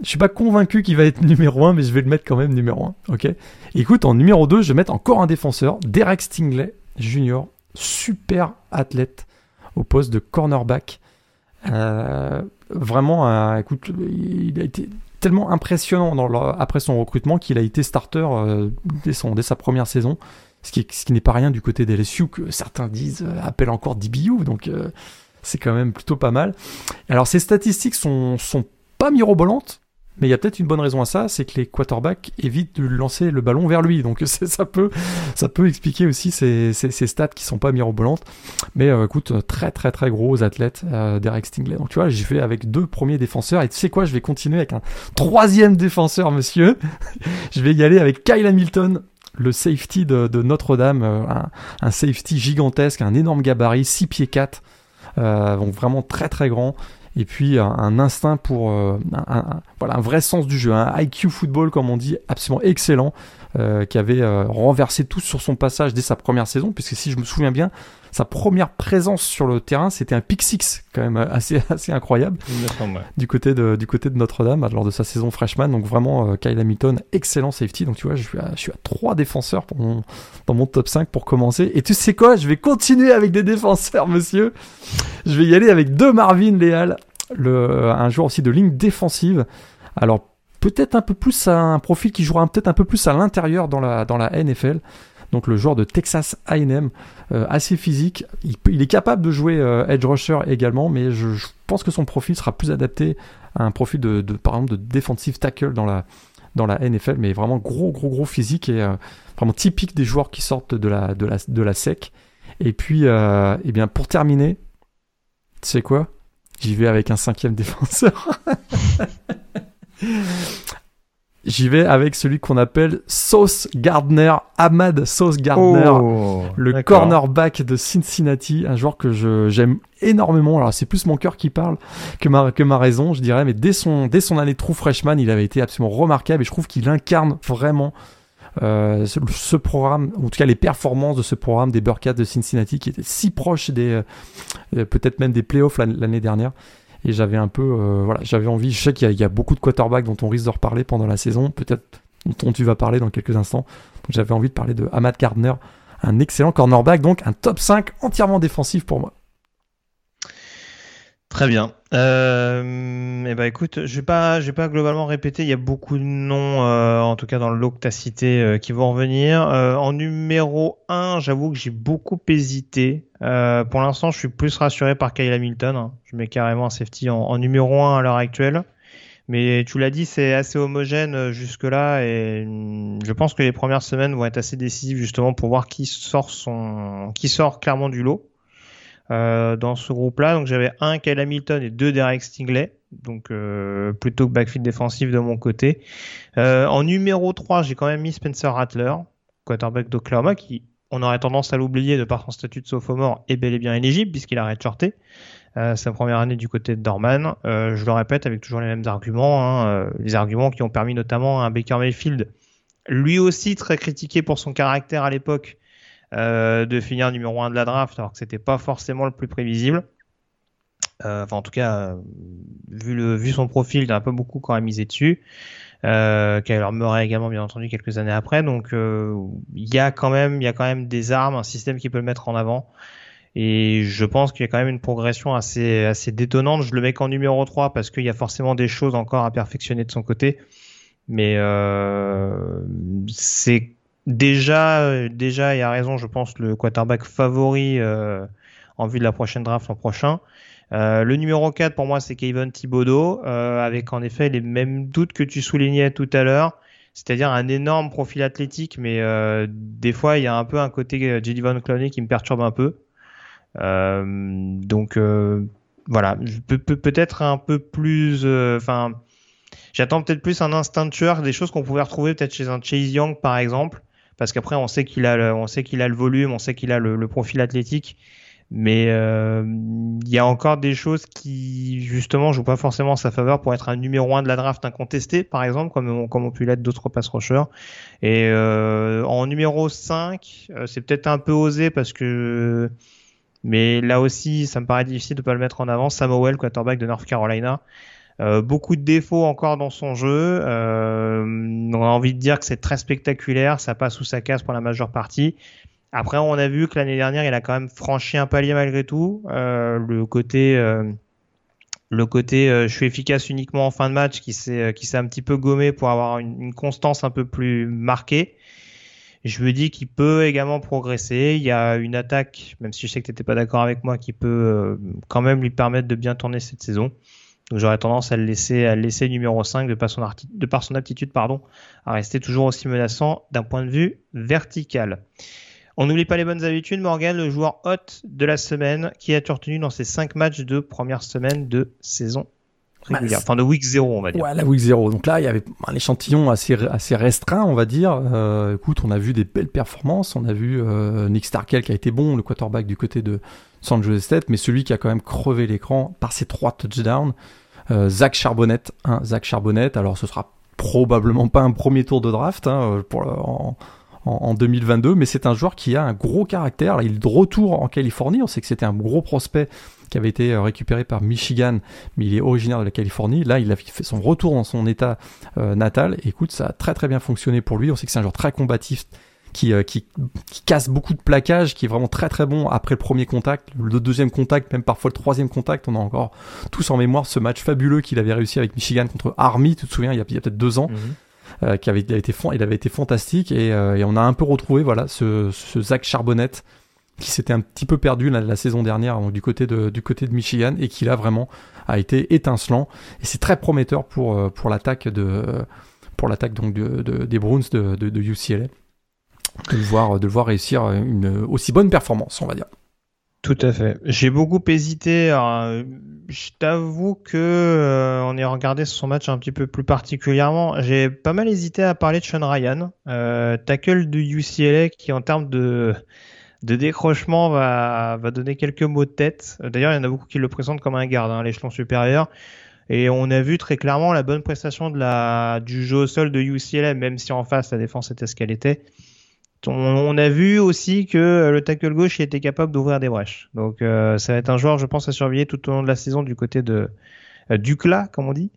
je suis pas convaincu qu'il va être numéro 1, mais je vais le mettre quand même numéro 1. Ok? écoute, en numéro 2, je vais mettre encore un défenseur, Derek Stingley, junior, super athlète au poste de cornerback. Euh, vraiment, écoute, il a été tellement impressionnant après son recrutement qu'il a été starter euh, dès, sa première saison, ce qui, n'est pas rien du côté des que certains disent euh, appellent encore DBU, donc euh, c'est quand même plutôt pas mal. Alors ces statistiques sont pas mirobolantes, mais il y a peut-être une bonne raison à ça, c'est que les quarterbacks évitent de lancer le ballon vers lui. Donc ça peut, ça peut expliquer aussi ces, ces, stats qui sont pas mirobolantes. Mais euh, écoute, très très très gros athlète, euh, Derek Stingley. Donc tu vois, j'y vais avec deux premiers défenseurs. Et tu sais quoi, je vais continuer avec un troisième défenseur, monsieur. je vais y aller avec Kyle Hamilton, le safety de, Notre-Dame, euh, un, safety gigantesque, un énorme gabarit, 6 pieds 4. donc vraiment très très grand et puis un, instinct pour euh, un, voilà un vrai sens du jeu, un IQ football comme on dit, absolument excellent, euh, qui avait euh, renversé tout sur son passage dès sa première saison, puisque si je me souviens bien, sa première présence sur le terrain, c'était un pick six, quand même assez, assez incroyable, du côté de, du côté de Notre-Dame, lors de sa saison freshman. Donc vraiment, Kyle Hamilton, excellent safety. Donc tu vois, je suis à, je suis à trois défenseurs pour dans mon top 5 pour commencer. Et tu sais quoi, je vais continuer avec des défenseurs, monsieur. Je vais y aller avec deux Marvin Léal un joueur aussi de ligne défensive. Alors peut-être un peu plus un profil qui jouera peut-être un peu plus à l'intérieur dans la, dans la NFL. Donc le joueur de Texas A&M, euh, assez physique. Il, est capable de jouer euh, edge rusher également, mais je, pense que son profil sera plus adapté à un profil de, par exemple de defensive tackle dans la, dans la NFL, mais vraiment gros gros gros physique et euh, vraiment typique des joueurs qui sortent de la, de la, de la SEC. Et puis, et eh bien pour terminer, sais quoi? J'y vais avec un cinquième défenseur. J'y vais avec celui qu'on appelle Sauce Gardner, Ahmad Sauce Gardner, oh, le cornerback de Cincinnati, un joueur que j'aime énormément. Alors c'est plus mon cœur qui parle que ma, que ma raison, je dirais, mais dès son, dès son année true freshman, il avait été absolument remarquable et je trouve qu'il incarne vraiment euh, ce, programme, en tout cas les performances de ce programme des Burkats de Cincinnati qui étaient si proches des, euh, peut-être même des playoffs l'année dernière. Et j'avais un peu, voilà, j'avais envie. Je sais qu'il y, a beaucoup de quarterbacks dont on risque de reparler pendant la saison, peut-être dont tu vas parler dans quelques instants. J'avais envie de parler de Ahmad Gardner, un excellent cornerback, donc un top 5 entièrement défensif pour moi. Très bien. Euh, eh ben écoute, je vais pas, vais pas globalement répéter. Il y a beaucoup de noms, euh, en tout cas dans le lot que t'as cité, euh, qui vont revenir. Euh, en numéro 1, j'avoue que j'ai beaucoup hésité. pour l'instant, je suis plus rassuré par Kyle Hamilton. Hein. Je mets carrément un safety en, numéro 1 à l'heure actuelle. Mais tu l'as dit, c'est assez homogène jusque-là et mm, je pense que les premières semaines vont être assez décisives justement pour voir qui sort son, qui sort clairement du lot. Euh, dans ce groupe-là. Donc j'avais un Kyle Hamilton et deux Derek Stingley. Donc euh, plutôt que backfield défensif de mon côté. Euh, en numéro 3, j'ai quand même mis Spencer Rattler, quarterback d'Oklahoma, qui on aurait tendance à l'oublier de par son statut de sophomore est bel et bien éligible puisqu'il a redshorté sa première année du côté de Dorman. Je le répète avec toujours les mêmes arguments, hein, les arguments qui ont permis notamment à Baker Mayfield, lui aussi très critiqué pour son caractère à l'époque, euh, de finir numéro 1 de la draft, alors que c'était pas forcément le plus prévisible. Euh, enfin, en tout cas, euh, vu, le, vu son profil, il a un peu beaucoup quand même misé dessus. Euh, Kyler Murray également, bien entendu, quelques années après. Donc, il y a quand même, il y a quand même des armes, un système qui peut le mettre en avant. Et je pense qu'il y a quand même une progression assez, assez détonnante. Je le mets qu'en numéro 3 parce qu'il y a forcément des choses encore à perfectionner de son côté. Mais euh, c'est déjà, euh, déjà, il y a raison, je pense, le quarterback favori euh, en vue de la prochaine draft l'an prochain. Euh, le numéro 4 pour moi c'est Kevin Thibodeau, avec en effet les mêmes doutes que tu soulignais tout à l'heure, c'est-à-dire un énorme profil athlétique, mais des fois il y a un peu un côté J.D. Von Clowney qui me perturbe un peu. donc voilà, peut-être un peu plus, enfin, j'attends peut-être plus un instinct tueur, des choses qu'on pouvait retrouver peut-être chez un Chase Young par exemple, parce qu'après on sait qu'il a, le, on sait qu'il a le volume, on sait qu'il a le, profil athlétique, mais euh, il y a encore des choses qui justement jouent pas forcément en sa faveur pour être un numéro 1 de la draft incontesté, par exemple, comme comme ont pu l'être d'autres pass rushers. Et euh, en numéro 5, euh, c'est peut-être un peu osé parce que mais là aussi, ça me paraît difficile de pas le mettre en avant. Samuel, quarterback de North Carolina. Euh, beaucoup de défauts encore dans son jeu. Euh, on a envie de dire que c'est très spectaculaire, ça passe sous sa casse pour la majeure partie. Après, on a vu que l'année dernière, il a quand même franchi un palier malgré tout. Euh, le côté, euh, le côté, je suis efficace uniquement en fin de match, qui s'est, qui s'est un petit peu gommé pour avoir une, une, constance un peu plus marquée. Je me dis qu'il peut également progresser. Il y a une attaque, même si je sais que tu n'étais pas d'accord avec moi, qui peut quand même lui permettre de bien tourner cette saison. Donc j'aurais tendance à le laisser, à le laisser numéro 5 de par son, de par son aptitude pardon, à rester toujours aussi menaçant d'un point de vue vertical. On n'oublie pas les bonnes habitudes. Morgan, le joueur hot de la semaine, qui a retenu dans ses 5 matchs de première semaine de saison régulière. enfin de week 0, on va dire. Ouais, la week 0. Donc là, il y avait un échantillon assez, assez restreint, on va dire. Euh, écoute, on a vu des belles performances. On a vu euh, Nick Starkel qui a été bon, le quarterback du côté de San Jose State, mais celui qui a quand même crevé l'écran par ses trois touchdowns. Euh, Zach Charbonnette, hein, Zach Charbonnette. Alors ce sera probablement pas un premier tour de draft hein, en, 2022, mais c'est un joueur qui a un gros caractère. il est de retour en Californie. On sait que c'était un gros prospect qui avait été euh, récupéré par Michigan, mais il est originaire de la Californie. Là, il a fait son retour dans son état euh, natal. écoute, ça a très très bien fonctionné pour lui. On sait que c'est un joueur très combatif, euh, qui, qui, casse beaucoup de plaquages, qui est vraiment très très bon après le premier contact, le deuxième contact, même parfois le troisième contact. On a encore tous en mémoire ce match fabuleux qu'il avait réussi avec Michigan contre Army, tu te souviens, il y a, peut-être deux ans. Mhm. Euh, qui avait, il, avait été, il avait été fantastique et, euh, et, on a un peu retrouvé voilà ce, ce Zach Charbonnette qui s'était un petit peu perdu la, la saison dernière donc, du côté de du côté de Michigan et qui là vraiment a été étincelant et c'est très prometteur pour pour l'attaque de pour l'attaque donc de, de, des Bruins de, de, de UCLA de le voir, de le voir réussir une aussi bonne performance, on va dire. Tout à fait. J'ai beaucoup hésité. je t'avoue que euh, on est regardé son match un petit peu plus particulièrement. J'ai pas mal hésité à parler de Sean Ryan, euh, tackle de UCLA, qui en termes de de décrochement va, va donner quelques mots de tête. D'ailleurs, il y en a beaucoup qui le présentent comme un garde, hein, l'échelon supérieur. Et on a vu très clairement la bonne prestation de la, du jeu au sol de UCLA, même si en face la défense était ce qu'elle était on, a vu aussi que le tackle gauche était capable d'ouvrir des brèches. Donc euh, ça va être un joueur, je pense, à surveiller tout au long de la saison du côté de Ducla, comme on dit.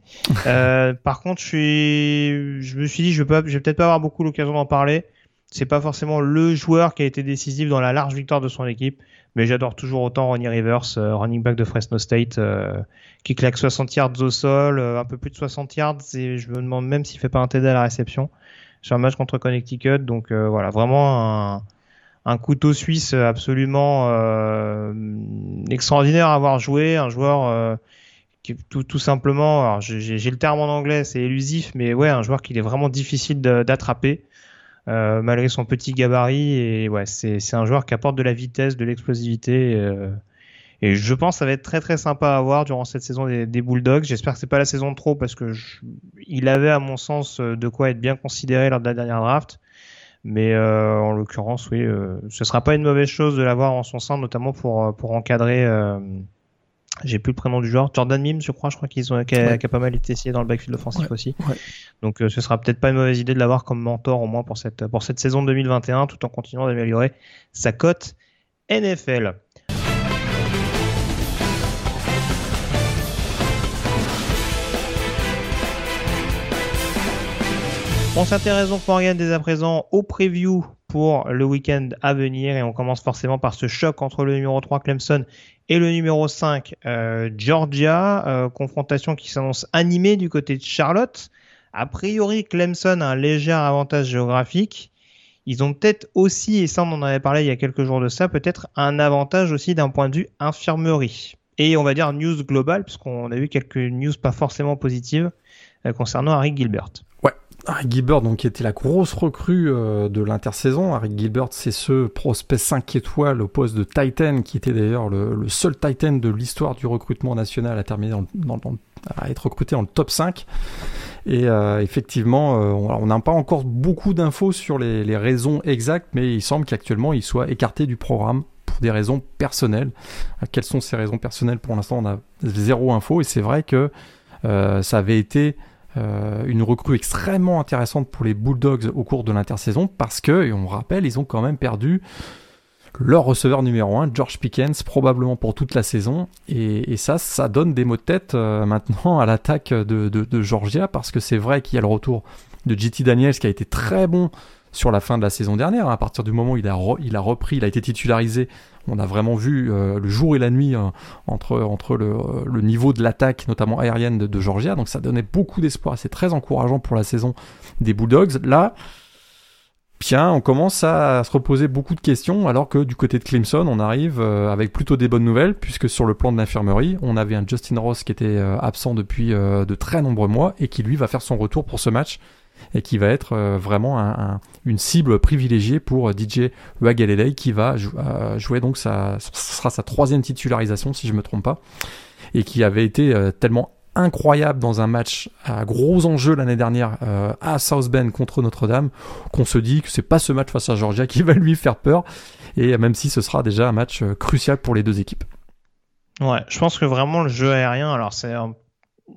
par contre, je suis, je me suis dit, je vais, je vais peut-être pas avoir beaucoup l'occasion d'en parler. C'est pas forcément le joueur qui a été décisif dans la large victoire de son équipe, mais j'adore toujours autant Ronnie Rivers, running back de Fresno State, qui claque 60 yards au sol, un peu plus de 60 yards, et je me demande même s'il fait pas un TD à la réception sur un match contre Connecticut. Donc voilà, vraiment un couteau suisse absolument euh, extraordinaire à avoir joué, un joueur euh, qui tout, tout simplement, j'ai le terme en anglais, c'est élusif, mais ouais, un joueur qui est vraiment difficile d'attraper. Euh, malgré son petit gabarit et ouais c'est un joueur qui apporte de la vitesse de l'explosivité et je pense que ça va être très très sympa à voir durant cette saison des, Bulldogs j'espère que c'est pas la saison de trop parce que il avait à mon sens de quoi être bien considéré lors de la dernière draft mais euh, en l'occurrence, oui, euh, ce sera pas une mauvaise chose de l'avoir en son sein, notamment pour euh, pour encadrer. j'ai plus le prénom du joueur, Jordan Mims, je crois, je crois qu'ils ont qui a, pas mal été essayé dans le backfield offensif aussi. Donc ce sera peut-être pas une mauvaise idée de l'avoir comme mentor au moins pour cette pour cette saison 2021, tout en continuant d'améliorer sa cote NFL. On s'intéresse donc Morgan dès à présent au preview pour le week-end à venir et on commence forcément par ce choc entre le numéro 3 Clemson et le numéro 5 euh, Georgia, euh, confrontation qui s'annonce animée du côté de Charlotte. A priori Clemson a un léger avantage géographique. Ils ont peut-être aussi, et ça on en avait parlé il y a quelques jours de ça, peut-être un avantage aussi d'un point de vue infirmerie. Et on va dire news global, puisqu'on a eu quelques news pas forcément positives euh, concernant Harry Gilbert. Harry Gilbert, donc, qui était la grosse recrue euh, de l'intersaison. Harry Gilbert, c'est ce prospect 5 étoiles au poste de Titan, qui était d'ailleurs le, seul Titan de l'histoire du recrutement national à terminer à être recruté dans le top 5. Et euh, effectivement, euh, on n'a pas encore beaucoup d'infos sur les, raisons exactes, mais il semble qu'actuellement il soit écarté du programme pour des raisons personnelles. quelles sont ces raisons personnelles? Pour l'instant, on a zéro info, et c'est vrai que ça avait été euh, une recrue extrêmement intéressante pour les Bulldogs au cours de l'intersaison parce que, et on rappelle, ils ont quand même perdu leur receveur numéro 1, George Pickens, probablement pour toute la saison. Et, ça, ça donne des mots de tête euh, maintenant à l'attaque de, Georgia parce que c'est vrai qu'il y a le retour de JT Daniels qui a été très bon sur la fin de la saison dernière. À partir du moment où il a repris, il a été titularisé, on a vraiment vu euh, le jour et la nuit euh, entre, entre le, euh, le, niveau de l'attaque, notamment aérienne de, Georgia. Donc ça donnait beaucoup d'espoir. C'est très encourageant pour la saison des Bulldogs. Là, bien, on commence à se reposer beaucoup de questions, alors que du côté de Clemson, on arrive avec plutôt des bonnes nouvelles, puisque sur le plan de l'infirmerie, on avait un Justin Ross qui était absent depuis de très nombreux mois et qui lui va faire son retour pour ce match et qui va être euh, vraiment une cible privilégiée pour euh, DJ Wagalelei qui va euh, jouer donc sa, sera sa troisième titularisation si je me trompe pas et qui avait été tellement incroyable dans un match à gros enjeux l'année dernière à South Bend contre Notre-Dame qu'on se dit que c'est pas ce match face à Georgia qui va lui faire peur et même si ce sera déjà un match crucial pour les deux équipes. Ouais, je pense que vraiment le jeu aérien, alors c'est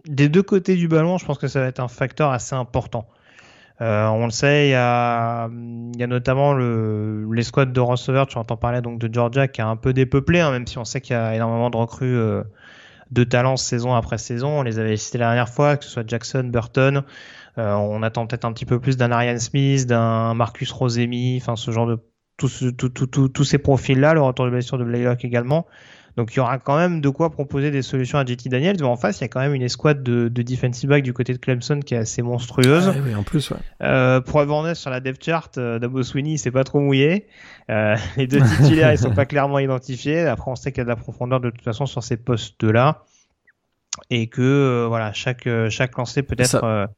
des deux côtés du ballon, je pense que ça va être un facteur assez important. Euh, on le sait, il y a, notamment le, l'escouade de receveurs, tu entends parler donc de Georgia qui est un peu dépeuplé, hein, même si on sait qu'il y a énormément de recrues euh, de talents saison après saison. On les avait cités la dernière fois, que ce soit Jackson, Burton. Euh, on attend peut-être un petit peu plus d'un Arian Smith, d'un Marcus Rosemi, enfin ce genre de tous ces profils-là, le retour de blessure de Blaylock également. Donc il y aura quand même de quoi proposer des solutions à JT Daniels. Mais en face, il y a quand même une escouade de, de defensive back du côté de Clemson qui est assez monstrueuse. Ah, oui, en plus, ouais. Euh, pour sur la depth chart, euh, Dabo Sweeney, c'est pas trop mouillé. Euh, les deux titulaires, ils sont pas clairement identifiés. Après, on sait qu'il y a de la profondeur de toute façon sur ces postes-là. Et que, voilà, chaque, chaque lancé peut être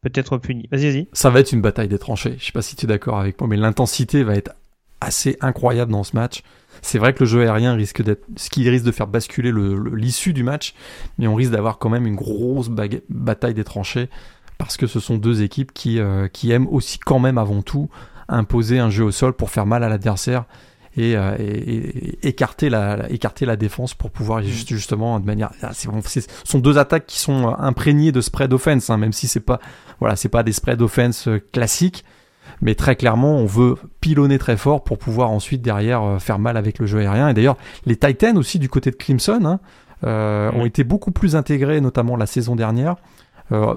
peut-être puni. Vas-y, vas-y. Ça va être une bataille des tranchées. Je sais pas si tu es d'accord avec moi, mais l'intensité va être assez incroyable dans ce match. C'est vrai que le jeu aérien risque d'être ce qui risque de faire basculer l'issue du match, mais on risque d'avoir quand même une grosse bataille des tranchées parce que ce sont deux équipes qui, euh, qui aiment aussi quand même avant tout imposer un jeu au sol pour faire mal à l'adversaire et, euh, écarter, la, écarter la défense pour pouvoir justement de manière ah, ce sont deux attaques qui sont imprégnées de spread offense hein, même si c'est pas voilà c'est pas des spread offense euh, classiques mais très clairement, on veut pilonner très fort pour pouvoir ensuite derrière euh, faire mal avec le jeu aérien. Et d'ailleurs, les Titans aussi du côté de Clemson, hein, euh, ont été beaucoup plus intégrés, notamment la saison dernière. Euh,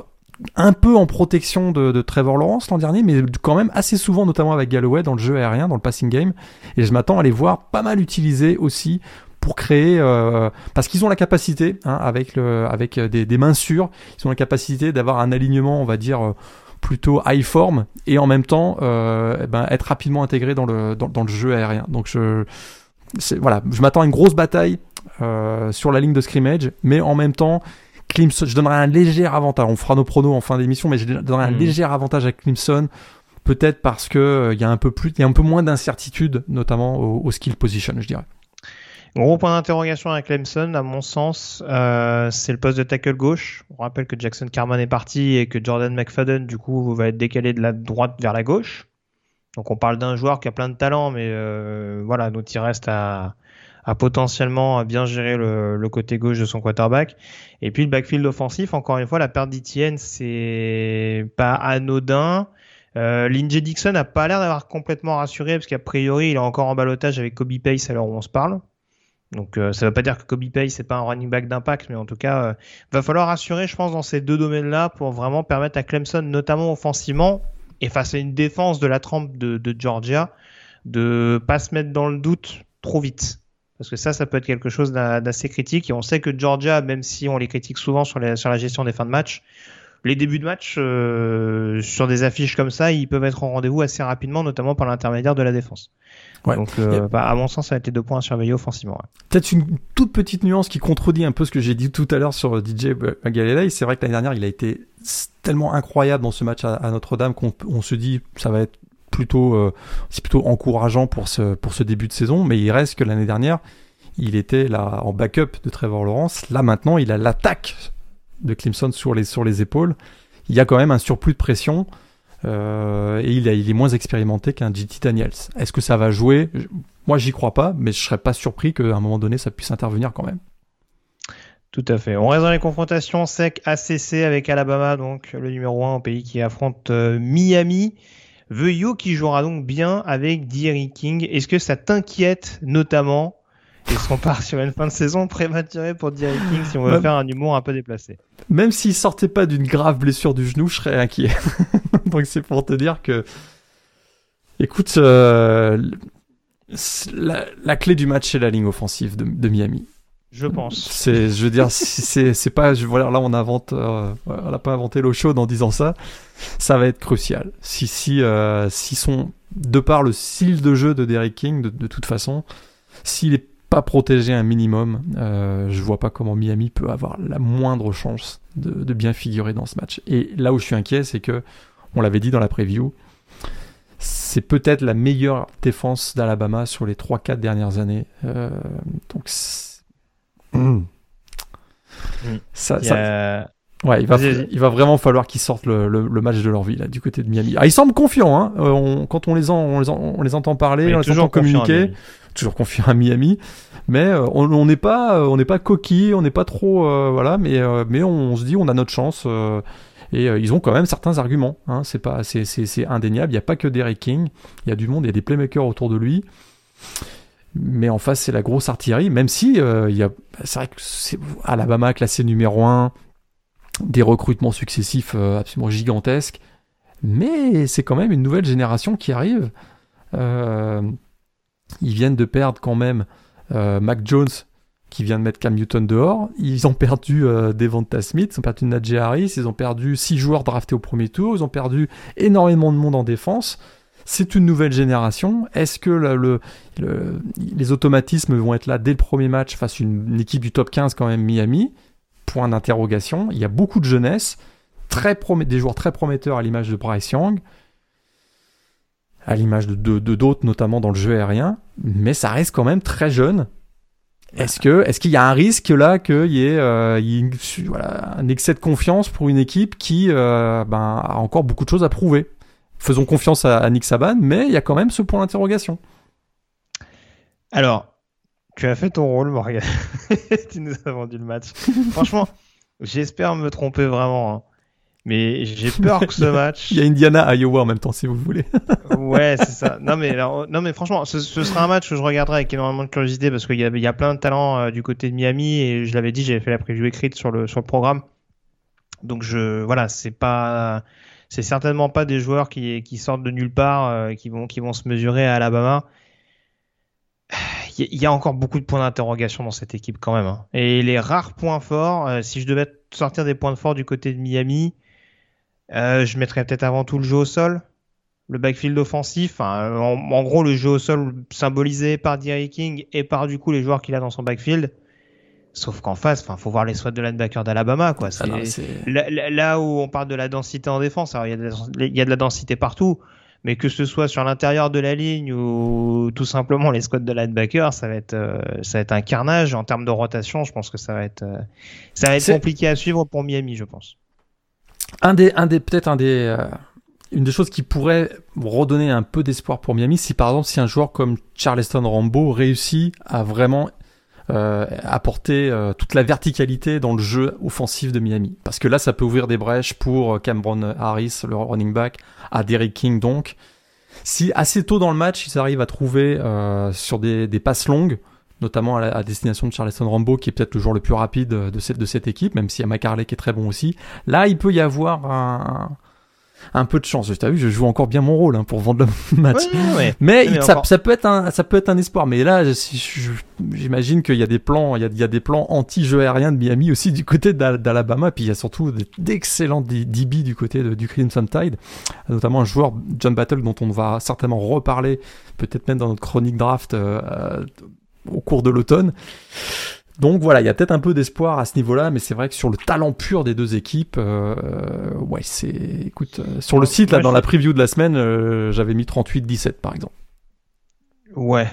un peu en protection de, de Trevor Lawrence l'an dernier, mais quand même assez souvent, notamment avec Galloway dans le jeu aérien, dans le passing game. Et je m'attends à les voir pas mal utilisés aussi pour créer, euh, parce qu'ils ont la capacité, hein, avec, le, avec des, des, mains sûres, ils ont la capacité d'avoir un alignement, on va dire, plutôt high form, et en même temps euh, eh ben, être rapidement intégré dans le, dans, dans le jeu aérien. Donc je, voilà, je m'attends à une grosse bataille euh, sur la ligne de scrimmage, mais en même temps, Clemson, je donnerai un léger avantage. On fera nos pronos en fin d'émission, mais je donnerai un mmh. léger avantage à Clemson. Peut-être parce que il y a un peu plus, il y a un peu moins d'incertitude, notamment au, au skill position, je dirais. Gros point d'interrogation avec Clemson, à mon sens, euh, c'est le poste de tackle gauche. On rappelle que Jackson Carman est parti et que Jordan McFadden, du coup, va être décalé de la droite vers la gauche. Donc on parle d'un joueur qui a plein de talent, mais euh, voilà, donc il reste à, à potentiellement bien gérer le, le, côté gauche de son quarterback. Et puis le backfield offensif, encore une fois, la perte d'Etienne, c'est pas anodin. Euh, Dixon n'a pas l'air d'avoir complètement rassuré parce qu'a priori il est encore en balotage avec Kobe Pace à l'heure où on se parle. Donc euh, ça ne veut pas dire que Kobe Pace c'est pas un running back d'impact, mais en tout cas, euh, va falloir assurer, je pense, dans ces deux domaines-là pour vraiment permettre à Clemson, notamment offensivement, et face à une défense de la trempe de, Georgia, de pas se mettre dans le doute trop vite. Parce que ça, ça peut être quelque chose d'assez critique. Et on sait que Georgia, même si on les critique souvent sur la gestion des fins de match, les débuts de match euh, sur des affiches comme ça, ils peuvent être en rendez-vous assez rapidement, notamment par l'intermédiaire de la défense. Ouais. Donc, euh, bah, à mon sens, ça a été deux points à surveiller offensivement. Ouais. Peut-être une toute petite nuance qui contredit un peu ce que j'ai dit tout à l'heure sur DJ Galilei. C'est vrai que l'année dernière, il a été tellement incroyable dans ce match à, Notre-Dame qu'on on se dit ça va être plutôt euh, c'est plutôt encourageant pour ce pour ce début de saison. Mais il reste que l'année dernière, il était là en backup de Trevor Lawrence. Là maintenant, il a l'attaque de Clemson sur les sur les épaules. Il y a quand même un surplus de pression. Euh, et il, il, est moins expérimenté qu'un JT Daniels. Est-ce que ça va jouer? Moi, j'y crois pas, mais je serais pas surpris qu'à un moment donné, ça puisse intervenir quand même. Tout à fait. On reste dans les confrontations sec ACC avec Alabama, donc le numéro 1 au pays qui affronte euh, Miami. Veuillot qui jouera donc bien avec Derry King. Est-ce que ça t'inquiète notamment? Est-ce qu'on part sur une fin de saison prématurée pour Derry King si on veut faire un humour un peu déplacé? Même s'il sortait pas d'une grave blessure du genou, je serais inquiet. Donc c'est pour te dire que, écoute, euh, la, clé du match c'est la ligne offensive de, Miami. Je pense. C'est, je veux dire, c'est, c'est pas, je, voilà, là on invente, euh, on n'a pas inventé l'eau chaude en disant ça. Ça va être crucial. Si, si, euh, si sont, de par le style de jeu de Derrick King, de, de toute façon, s'il est pas protégé un minimum, euh, je vois pas comment Miami peut avoir la moindre chance de, de, bien figurer dans ce match. Et là où je suis inquiet, c'est que on l'avait dit dans la preview, c'est peut-être la meilleure défense d'Alabama sur les 3-4 dernières années. Euh, donc, mmh. ça, ouais, il va, il va vraiment falloir qu'ils sortent le, le, match de leur vie là, du côté de Miami. Ah, ils semblent confiants, hein. Euh, on, quand on les, en, on, les on les entend parler, on les entend communiquer, toujours confiants à Miami. Mais euh, on n'est pas, on n'est pas coquille, on n'est pas trop, voilà. Mais, mais on, on, se dit, on a notre chance. Et euh, ils ont quand même certains arguments. Hein. C'est pas, c'est, indéniable. Il n'y a pas que Derek King. Il y a du monde. Il y a des playmakers autour de lui. Mais en face, c'est la grosse artillerie. Même si euh, il y a, c'est vrai que Alabama classé numéro 1, des recrutements successifs euh, absolument gigantesques. Mais c'est quand même une nouvelle génération qui arrive. ils viennent de perdre quand même Mac Jones qui vient de mettre Cam Newton dehors. Ils ont perdu euh, Devonta Smith, ils ont perdu Najee Harris, ils ont perdu six joueurs draftés au premier tour, ils ont perdu énormément de monde en défense. C'est une nouvelle génération. Est-ce que le, les automatismes vont être là dès le premier match face à une, équipe du top 15 quand même Miami? Point d'interrogation. Il y a beaucoup de jeunesse, des joueurs très prometteurs à l'image de Bryce Young, à l'image de d'autres notamment dans le jeu aérien, mais ça reste quand même très jeune est-ce que est-ce qu'il y a un risque là qu'il y ait, euh, voilà, un excès de confiance pour une équipe qui euh, ben, a encore beaucoup de choses à prouver? Faisons confiance à, Nick Saban, mais il y a quand même ce point d'interrogation. Alors, tu as fait ton rôle, Morgan. tu nous as vendu le match. Franchement, j'espère me tromper vraiment. Hein. Mais j'ai peur que ce match. Il y a Indiana à Iowa en même temps, si vous voulez. ouais, c'est ça. Non mais, alors, non, mais franchement, ce, sera un match que je regarderai avec énormément de curiosité parce qu'il y, a, y a plein de talents euh, du côté de Miami et je l'avais dit, j'avais fait la preview écrite sur le, sur le programme. Donc je, voilà, c'est pas, c'est certainement pas des joueurs qui, qui sortent de nulle part, euh, qui vont, qui vont se mesurer à Alabama. Il y a encore beaucoup de points d'interrogation dans cette équipe quand même. Hein. Et les rares points forts, euh, si je devais sortir des points forts du côté de Miami, euh, je mettrais peut-être avant tout le jeu au sol, le backfield offensif. en, gros, le jeu au sol symbolisé par Derrick King et par du coup les joueurs qu'il a dans son backfield. Sauf qu'en face, enfin, faut voir les squads de linebacker d'Alabama, quoi. Ah là, où on parle de la densité en défense, alors il y, y, a de la densité partout, mais que ce soit sur l'intérieur de la ligne ou tout simplement les squads de linebacker, ça va être, euh, ça va être un carnage en termes de rotation. Je pense que ça va être, euh, ça va être compliqué à suivre pour Miami, je pense un des, un des, peut-être un des, euh, une des choses qui pourrait redonner un peu d'espoir pour Miami, si par exemple si un joueur comme Charleston Rambo réussit à vraiment euh, apporter euh, toute la verticalité dans le jeu offensif de Miami. Parce que là, ça peut ouvrir des brèches pour Cameron Harris, le running back, à Derrick King donc. Si assez tôt dans le match, ils arrivent à trouver sur des, des passes longues, notamment à, destination de Charleston Rambo, qui est peut-être le joueur le plus rapide de cette, de cette équipe, même s'il y a McCarley qui est très bon aussi. Là, il peut y avoir un, un peu de chance. Tu as vu, je joue encore bien mon rôle hein, pour vendre le match. Mais, ça, ça, peut être un, ça peut être un espoir. Mais là, j'imagine qu'il y a des plans, il y a, il y a des plans anti-jeu aérien de Miami aussi du côté d'Alabama. Puis il y a surtout d'excellents DB du côté de, du Crimson Tide, notamment un joueur John Battle dont on va certainement reparler, peut-être même dans notre chronique draft euh, au cours de l'automne. Donc voilà, il y a peut-être un peu d'espoir à ce niveau-là, mais c'est vrai que sur le talent pur des deux équipes, euh, ouais, c'est, écoute, euh, sur le site là, dans la preview de la semaine, euh, j'avais mis 38-17 par exemple. Ouais.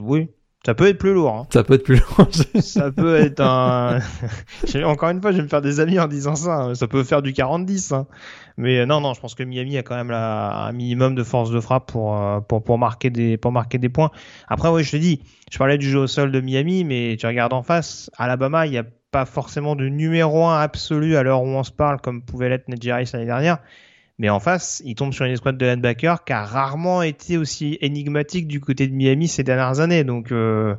oui, ça peut être plus lourd. Hein. Ça peut être plus lourd. ça peut être un. Encore une fois, je vais me faire des amis en disant ça. Hein. Ça peut faire du 40-10. Hein. Mais euh, non, non, je pense que Miami a quand même un minimum de force de frappe pour, euh, pour, pour, marquer des, pour marquer des points. Après, oui, je te dis, je parlais du jeu au sol de Miami, mais tu regardes en face, Alabama, il n'y a pas forcément de numéro 1 absolu à l'heure où on se parle, comme pouvait l'être Nedji l'année dernière. Mais en face, il tombe sur une escouade de linebacker qui a rarement été aussi énigmatique du côté de Miami ces dernières années. Donc, euh,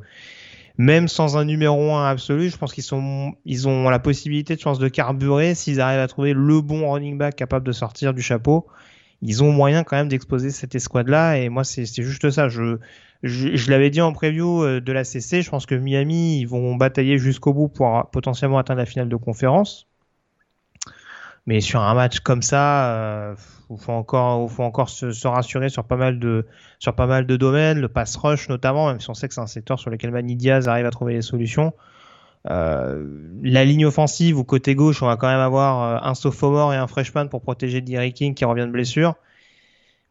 même sans un numéro 1 absolu, je pense qu'ils sont, ils ont la possibilité de chance de carburer s'ils arrivent à trouver le bon running back capable de sortir du chapeau. Ils ont moyen quand même d'exposer cette escouade-là. Et moi, c'est juste ça. Je, je, je l'avais dit en preview euh, de la CC. Je pense que Miami, ils vont batailler jusqu'au bout pour potentiellement atteindre la finale de conférence. Mais sur un match comme ça, euh, il faut encore, faut encore se, rassurer sur pas mal de, domaines, le pass rush notamment, même si on sait que c'est un secteur sur lequel Manny Diaz arrive à trouver des solutions. Euh, la ligne offensive ou côté gauche, on va quand même avoir euh, un sophomore et un freshman pour protéger Derrick King qui revient de blessure.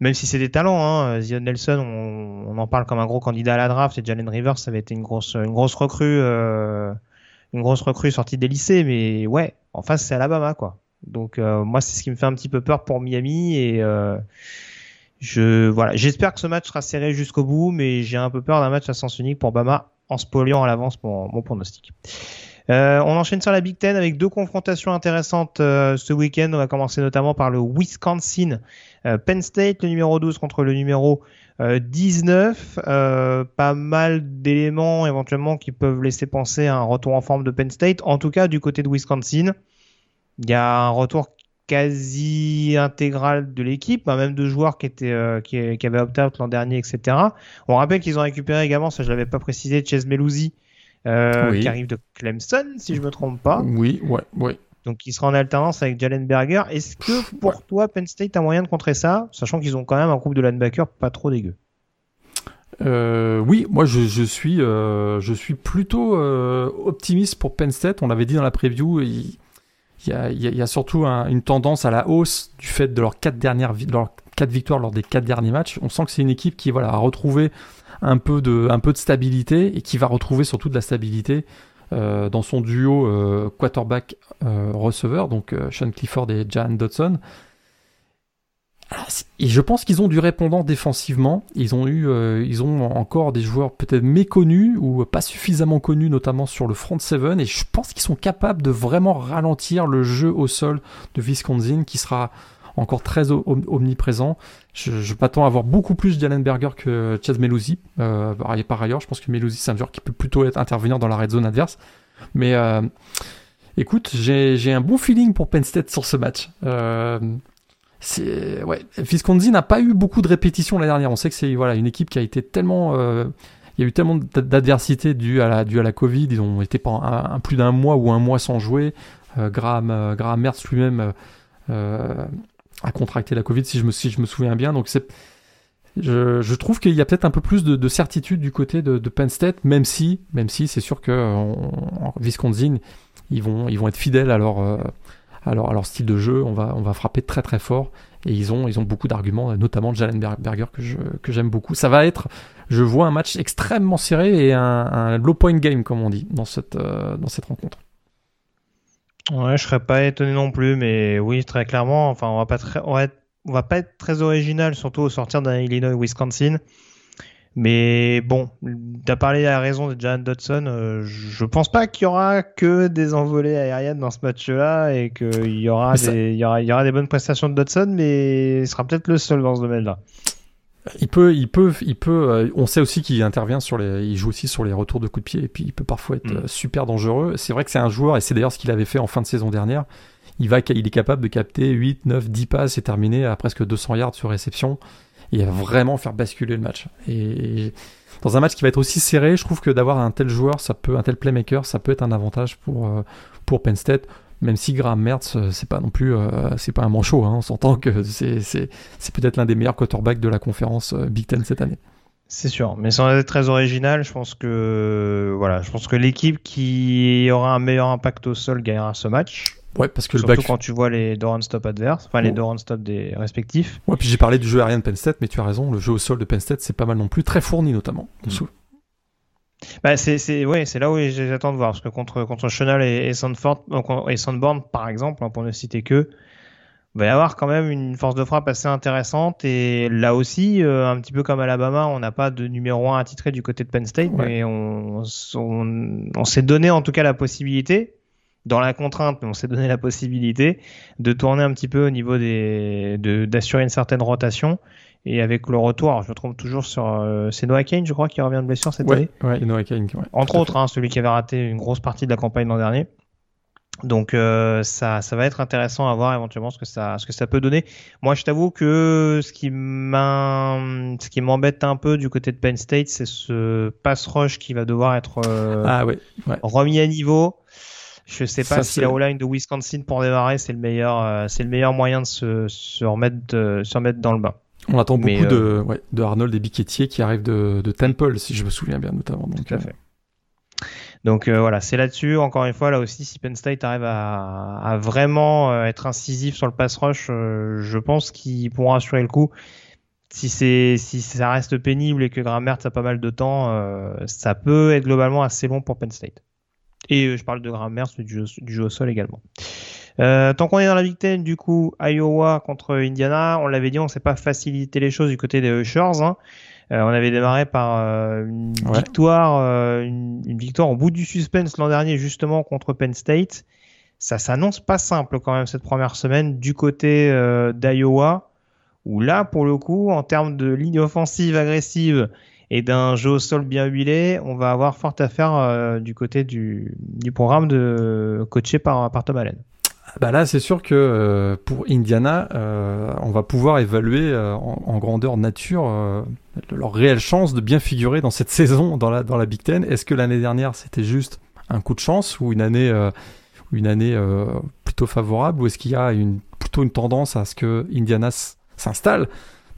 Même si c'est des talents, hein, Zion Nelson, on, en parle comme un gros candidat à la draft. Et Jalen Rivers, ça avait été une grosse, recrue, euh, une grosse recrue sortie des lycées. Mais ouais, en face c'est Alabama quoi. Donc euh, moi c'est ce qui me fait un petit peu peur pour Miami et euh, je voilà, j'espère que ce match sera serré jusqu'au bout, mais j'ai un peu peur d'un match à sens unique pour Bama en spoliant à l'avance mon, pronostic. Euh, on enchaîne sur la Big Ten avec deux confrontations intéressantes euh, ce week-end. On va commencer notamment par le Wisconsin euh, Penn State, le numéro 12 contre le numéro 19. pas mal d'éléments éventuellement qui peuvent laisser penser à un retour en forme de Penn State. En tout cas, du côté de Wisconsin, il y a un retour quasi intégral de l'équipe, hein, même de joueurs qui étaient euh, qui, avaient opt-out l'an dernier, etc. On rappelle qu'ils ont récupéré également, ça je l'avais pas précisé, Chase Melusi, euh, qui arrive de Clemson, si je me trompe pas. Oui, ouais, ouais. Donc il sera en alternance avec Jalen Berger. Est-ce que pour toi, Penn State a moyen de contrer ça, sachant qu'ils ont quand même un groupe de linebackers pas trop dégueu? Euh, oui, moi je, je suis, je suis plutôt optimiste pour Penn State. On l'avait dit dans la preview, il y a, surtout une tendance à la hausse du fait de leurs quatre victoires lors des quatre derniers matchs. On sent que c'est une équipe qui voilà a retrouvé un peu de un peu de stabilité et qui va retrouver surtout de la stabilité euh, dans son duo euh, quarterback euh, receveur donc Sean Clifford et Jan Dodson. Et je pense qu'ils ont du répondant défensivement. Ils ont eu, euh, ils ont encore des joueurs peut-être méconnus ou pas suffisamment connus, notamment sur le front seven. Et je pense qu'ils sont capables de vraiment ralentir le jeu au sol de Wisconsin, qui sera encore très omniprésent. Je, je m'attends à avoir beaucoup plus d'Allen Berger que Chaz Melusi. Euh, par ailleurs, je pense que Melusi c'est un joueur qui peut plutôt être intervenir dans la red zone adverse. Mais euh, écoute, j'ai un bon feeling pour Penn State sur ce match. Euh, c'est ouais, n'a pas eu beaucoup de répétitions l'année dernière. On sait que c'est voilà une équipe qui a été tellement euh, il y a eu tellement d'adversité due à la due à la Covid. Ils ont été pendant plus d'un mois ou un mois sans jouer. Euh, Graham euh, lui-même euh, a contracté la Covid si je me si je me souviens bien. Donc c'est je, je, trouve qu'il y a peut-être un peu plus de, de certitude du côté de, Penn State, même si, même si c'est sûr que en, Wisconsin, ils vont, ils vont être fidèles à leur, alors, style de jeu, on va, frapper très très fort. Et ils ont, beaucoup d'arguments, notamment Jalen Berger que, je, que j'aime beaucoup. Ça va être, je vois un match extrêmement serré et un, low point game, comme on dit, dans cette, euh, dans cette rencontre. Ouais, je serais pas étonné non plus, mais oui, très clairement, enfin, on va pas va, va pas être très original, surtout au sortir d'un Illinois-Wisconsin. Mais bon, tu as parlé à raison de Jan Dodson. Euh, je pense pas qu'il y aura que des envolées aériennes dans ce match-là et qu'il y, aura des, y, aura, y aura des bonnes prestations de Dodson, mais il sera peut-être le seul dans ce domaine-là. Il peut, il peut, il peut. Euh, on sait aussi qu'il intervient sur les, il joue aussi sur les retours de coups de pied et puis il peut parfois être mm. euh, super dangereux. C'est vrai que c'est un joueur et c'est d'ailleurs ce qu'il avait fait en fin de saison dernière. Il va, il est capable de capter 8, 9, 10 passes et terminer à presque 200 yards sur réception et vraiment faire basculer le match. Et dans un match qui va être aussi serré, je trouve que d'avoir un tel joueur, ça peut, un tel playmaker, ça peut être un avantage pour, euh, pour Penn State. Même si Graham Mertz, euh, c'est pas non plus, euh, c'est pas un manchot, hein, on s'entend que c'est peut-être l'un des meilleurs quarterbacks de la conférence Big Ten cette année. C'est sûr, mais sans être très original, je pense que voilà, je pense que l'équipe qui aura un meilleur impact au sol gagnera ce match. Ouais, parce que Surtout le back... quand tu vois les door stop adverses, enfin les door stop des respectifs. Ouais, puis j'ai parlé du jeu aérien de Penn State, mais tu as raison, le jeu au sol de Penn State, c'est pas mal non plus, très fourni notamment. Mm. Bah, c'est ouais, c'est là où j'attends de voir parce que contre contre Chenal et, et, Sandford, et Sandborn par exemple, hein, pour ne citer que, il va y avoir quand même une force de frappe assez intéressante et là aussi, euh, un petit peu comme Alabama, on n'a pas de numéro 1 attitré du côté de Penn State, mais on, on, on s'est donné en tout cas la possibilité dans la contrainte, mais on s'est donné la possibilité de tourner un petit peu au niveau des, d'assurer une certaine rotation. Et avec le retour, je me trompe toujours sur, euh, c'est Noah Kane, je crois, qui revient de blessure cette année. Ouais, Noah Kane. Entre autres, hein, celui qui avait raté une grosse partie de la campagne l'an dernier. Donc euh, ça, ça va être intéressant à voir éventuellement ce que ça, ce que ça peut donner. Moi, je t'avoue que ce qui ce qui m'embête un peu du côté de Penn State, c'est ce pass rush qui va devoir être euh, ah, ouais, remis à niveau. Je sais pas si la O-line de Wisconsin pour démarrer, c'est le meilleur, euh, c'est le meilleur moyen de se, se remettre, de, se remettre dans le bain. On attend beaucoup de, euh, ouais, de Arnold et Biquetier qui arrivent de, de, Temple, si je me souviens bien notamment. Donc, Tout à euh, fait. Donc voilà, c'est là-dessus. Encore une fois, là aussi, si Penn State arrive à, à vraiment être incisif sur le pass rush, je pense qu'ils pourront assurer le coup. Si c'est si ça reste pénible et que Grammer a pas mal de temps, ça peut être globalement assez long pour Penn State. Et euh, je parle de grammaire, du jeu, du jeu au sol également. Euh, tant qu'on est dans la Big Ten, du coup, Iowa contre Indiana, on l'avait dit, on s'est pas facilité les choses du côté des Ushers. Hein. Euh, on avait démarré par euh, une victoire, euh, une, une, victoire au bout du suspense l'an dernier justement contre Penn State. Ça s'annonce pas simple quand même cette première semaine du côté d'Iowa, où là pour le coup, en termes de ligne offensive agressive et d'un jeu au sol bien huilé, on va avoir fort à faire euh, du côté du, programme de coaché par, Tom Allen. Bah là, c'est sûr que euh, pour Indiana, euh, on va pouvoir évaluer en, grandeur nature leur réelle chance de bien figurer dans cette saison dans la, dans la Big Ten. Est-ce que l'année dernière, c'était juste un coup de chance ou une année, une année plutôt favorable ou est-ce qu'il y a plutôt une tendance à ce que Indiana s'installe?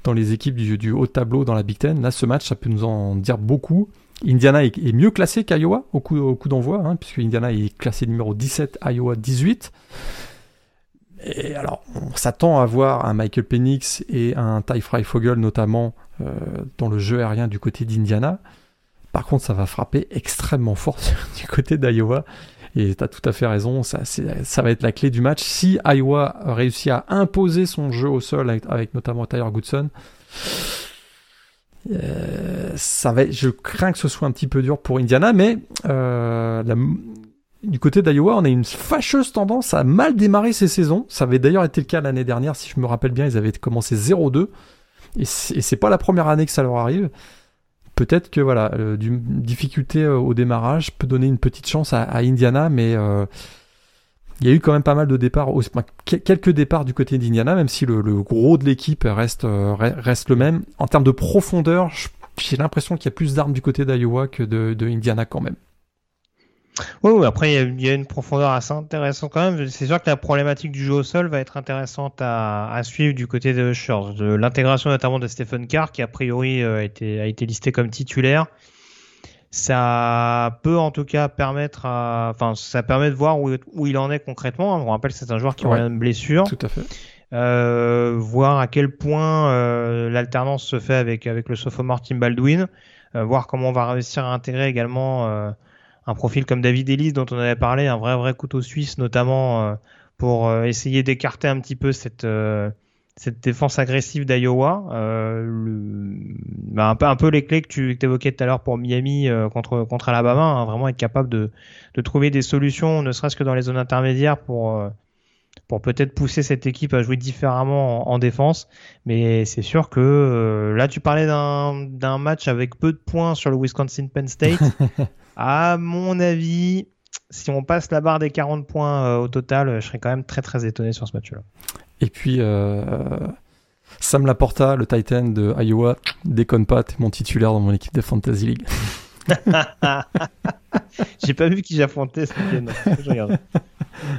Dans les équipes du, haut tableau dans la Big Ten. Là, ce match, ça peut nous en dire beaucoup. Indiana est, mieux classé qu'Iowa au coup, d'envoi, hein, puisque Indiana est classé numéro 17, Iowa 18. Et alors, on s'attend à voir un Michael Penix et un Ty Fogel notamment euh, dans le jeu aérien du côté d'Indiana. Par contre, ça va frapper extrêmement fort du côté d'Iowa. Et tu as tout à fait raison, ça, va être la clé du match. Si Iowa réussit à imposer son jeu au sol avec, notamment Tyler Goodson, euh, ça va, je crains que ce soit un petit peu dur pour Indiana, mais euh, du côté d'Iowa, on a une fâcheuse tendance à mal démarrer ces saisons. Ça avait d'ailleurs été le cas l'année dernière, si je me rappelle bien, ils avaient commencé 0-2. Et c'est pas la première année que ça leur arrive peut-être que voilà, euh, difficulté euh, au démarrage peut donner une petite chance à, Indiana, mais euh, il y a eu quand même pas mal de départs, quelques départs du côté d'Indiana, même si le, gros de l'équipe reste, reste le même. En termes de profondeur, j'ai l'impression qu'il y a plus d'armes du côté d'Iowa que de Indiana quand même. Oui, après, il y, a une profondeur assez intéressante quand même. C'est sûr que la problématique du jeu au sol va être intéressante à, suivre du côté de Shores. L'intégration notamment de Stephen Carr, qui a priori euh, a, été, a été listé comme titulaire. Ça peut en tout cas permettre à, enfin, ça permet de voir où, où il en est concrètement. On rappelle que c'est un joueur qui a une blessure. Tout à fait. Euh, voir à quel point euh, l'alternance se fait avec, avec le sophomore Tim Baldwin. Euh, voir comment on va réussir à intégrer également un profil comme David Ellis dont on avait parlé, un vrai vrai couteau suisse notamment euh, pour euh, essayer d'écarter un petit peu cette euh, cette défense agressive d'Iowa, bah, un peu les clés que tu évoquais tout à l'heure pour Miami contre contre Alabama, hein, vraiment être capable de de trouver des solutions, ne serait-ce que dans les zones intermédiaires pour pour peut-être pousser cette équipe à jouer différemment en, défense. Mais c'est sûr que là, tu parlais d'un match avec peu de points sur le Wisconsin Penn State. À mon avis, si on passe la barre des 40 points euh, au total, je serais quand même très très étonné sur ce match-là. Et puis, euh, Sam Laporta, le Titan de Iowa, déconne pas, t'es mon titulaire dans mon équipe de Fantasy League. J'ai pas vu qui j'affrontais ce week-end.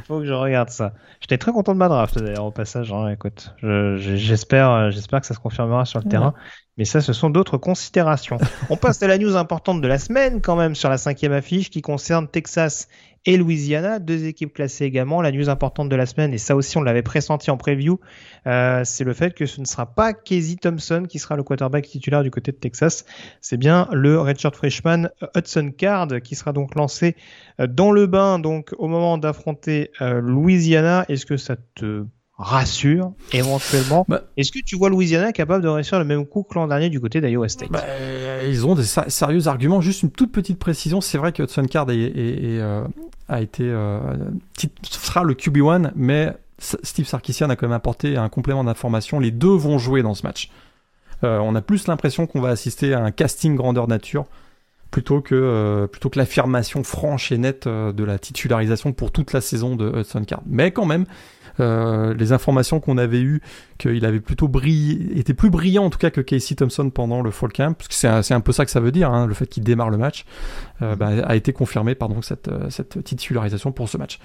Faut que je regarde ça. J'étais très content de ma draft d'ailleurs au passage. Hein, écoute, j'espère, j'espère que ça se confirmera sur le terrain. Mais ça, ce sont d'autres considérations. On passe à la news importante de la semaine quand même sur la cinquième affiche qui concerne Texas et Louisiana, deux équipes classées également. La news importante de la semaine, et ça aussi on l'avait pressenti en preview, euh, c'est le fait que ce ne sera pas Casey Thompson qui sera le quarterback titulaire du côté de Texas. C'est bien le redshirt freshman Hudson Card qui sera donc lancé euh, dans le bain donc au moment d'affronter euh, Louisiana. Est-ce que ça te rassure éventuellement. Bah. Est-ce que tu vois Louisiana capable de réussir le même coup que l'an dernier du côté d'Iowa State? Bah, Ils ont des sérieux arguments. Juste une toute petite précision, c'est vrai que Hudson Card euh, a été euh, sera le QB1, mais Steve Sarkisian a quand même apporté un complément d'information. Les deux vont jouer dans ce match. Euh, on a plus l'impression qu'on va assister à un casting grandeur nature plutôt que plutôt que l'affirmation franche et nette de la titularisation pour toute la saison de Hudson Card. Mais quand même, euh, les informations qu'on avait eues, qu'il avait plutôt brillé, était plus brillant en tout cas que Casey Thompson pendant le fall camp, parce que c'est un, peu ça que ça veut dire, hein, le fait qu'il démarre le match, euh, bah, a été confirmé par donc cette, euh, cette titularisation pour ce match.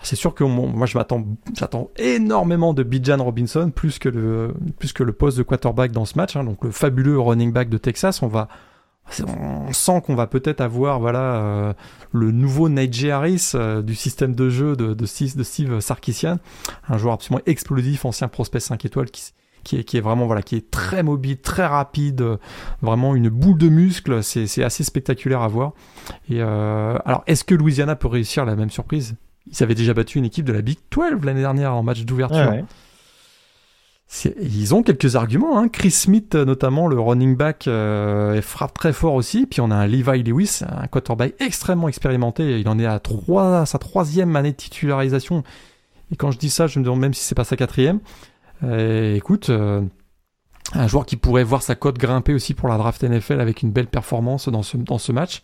C'est sûr que moi je m'attends, j'attends énormément de Bijan Robinson plus que le plus que le poste de quarterback dans ce match. Hein, donc le fabuleux running back de Texas, on va on sent qu'on va peut-être avoir voilà euh, le nouveau Nigel Harris euh, du système de jeu de, Steve, Sarkisian, un joueur absolument explosif, ancien prospect 5 étoiles qui, est, vraiment voilà qui est très mobile, très rapide, vraiment une boule de muscles, c'est assez spectaculaire à voir. Euh, alors est-ce que Louisiana peut réussir la même surprise? Ils avaient déjà battu une équipe de la Big 12 l'année dernière en match d'ouverture. Ils ont quelques arguments. Hein. Chris Smith, notamment, le running back, euh, frappe très fort aussi. Puis on a un Levi Lewis, un quarterback extrêmement expérimenté. Il en est à, sa troisième année de titularisation. Et quand je dis ça, je me demande même si c'est pas sa quatrième. Euh, écoute, euh, un joueur qui pourrait voir sa cote grimper aussi pour la draft NFL avec une belle performance dans ce, dans ce match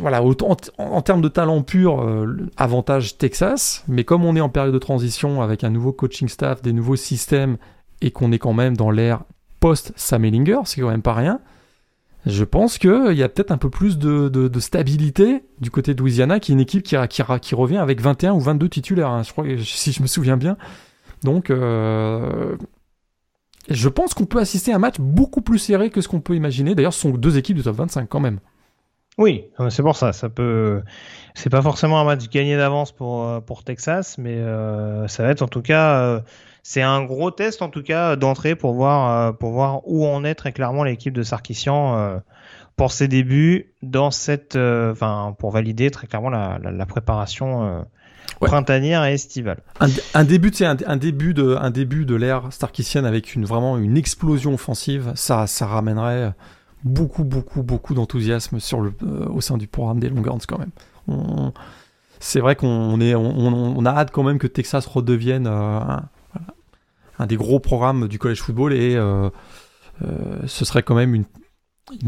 voilà, en, termes de talent pur, euh, avantage Texas, mais comme on est en période de transition avec un nouveau coaching staff, des nouveaux systèmes, et qu'on est quand même dans l'ère post-Sam Ellinger, c'est quand même pas rien, je pense qu'il y a peut-être un peu plus de, stabilité du côté de Louisiana, qui est une équipe qui, qui, revient avec 21 ou 22 titulaires, hein, si je me souviens bien. Donc, euh, je pense qu'on peut assister à un match beaucoup plus serré que ce qu'on peut imaginer. D'ailleurs, ce sont deux équipes de top 25 quand même. Oui, c'est pour ça. Ça peut, c'est pas forcément un match gagné d'avance pour euh, pour Texas, mais euh, ça va être en tout cas, euh, c'est un gros test en tout cas d'entrée pour voir pour voir où en est très clairement l'équipe de Sarkissian pour ses débuts dans cette, enfin pour valider très clairement la, la, préparation printanière et estivale. Un, début, c'est un, un, début de, un début de l'ère starkissienne avec une vraiment une explosion offensive, ça, ça ramènerait beaucoup, beaucoup, beaucoup d'enthousiasme le, au sein du programme des Longhorns quand même. C'est vrai qu'on a hâte quand même que Texas redevienne euh, un, des gros programmes du college football et euh, euh, ce serait quand même une,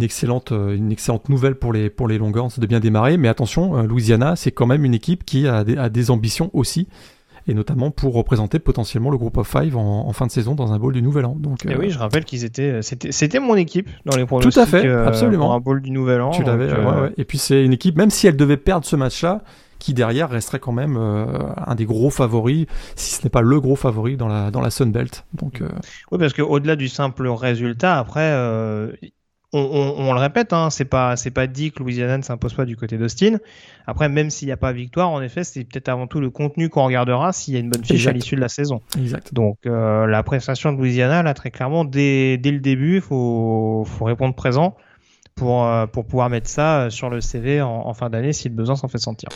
excellente, une excellente nouvelle pour les, pour les Longhorns de bien démarrer. Mais attention, Louisiana, c'est quand même une équipe qui a des, ambitions aussi et notamment pour représenter potentiellement le groupe of five en, fin de saison dans un bowl du Nouvel An. Donc, et oui, je rappelle qu'ils étaient, c'était, c'était mon équipe dans les pronostics. Tout à fait, absolument. Pour un bowl du Nouvel An. Tu l'avais. Et puis c'est une équipe, même si elle devait perdre ce match-là, qui derrière resterait quand même euh, un des gros favoris, si ce n'est pas le gros favori dans la, dans la Sun Belt. Donc, euh, Oui, parce qu'au-delà du simple résultat, après, euh, on, le répète, hein, c'est pas c'est pas dit que Louisiana ne s'impose pas du côté d'Austin. Après, même s'il n'y a pas victoire, en effet, c'est peut-être avant tout le contenu qu'on regardera s'il y a une bonne fiche à l'issue de la saison. Exact. Donc la prestation de Louisiana, là, très clairement, dès, dès le début, il faut, faut répondre présent pour, euh, pour pouvoir mettre ça euh, sur le CV en, fin d'année si le besoin s'en fait sentir.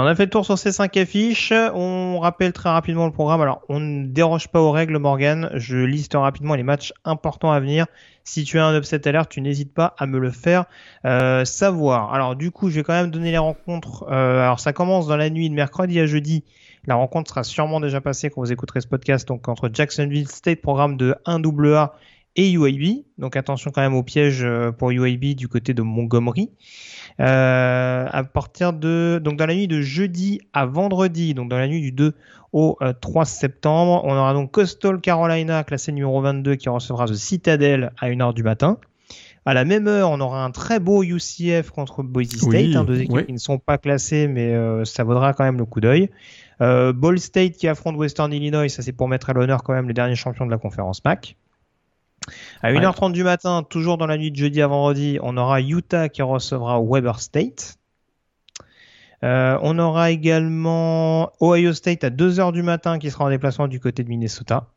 On a fait le tour sur ces cinq affiches. On rappelle très rapidement le programme. Alors, on ne déroge pas aux règles, Morgan. Je liste rapidement les matchs importants à venir. Si tu as un upset alert, tu n'hésites pas à me le faire euh, savoir. Alors, du coup, je vais quand même donner les rencontres. Euh, alors, ça commence dans la nuit de mercredi à jeudi. La rencontre sera sûrement déjà passée quand vous écouterez ce podcast. Donc, entre Jacksonville State, programme de 1AA et UAB. Donc, attention quand même au piège euh, pour UAB du côté de Montgomery. Euh, à partir de donc dans la nuit de jeudi à vendredi, donc dans la nuit du 2 au 3 euh, septembre, on aura donc Coastal Carolina classé numéro 22 qui recevra The Citadel à 1h du matin. À la même heure, on aura un très beau UCF contre Boise State, hein, deux équipes qui ne sont pas classées, mais euh, ça vaudra quand même le coup d'œil. Ball State qui affronte Western Illinois, ça c'est pour mettre à l'honneur quand même les derniers champions de la conférence MAC. À 1h30 du matin, toujours dans la nuit de jeudi à vendredi, on aura Utah qui recevra Weber State. Euh, on aura également Ohio State à 2h du matin qui sera en déplacement du côté de Minnesota.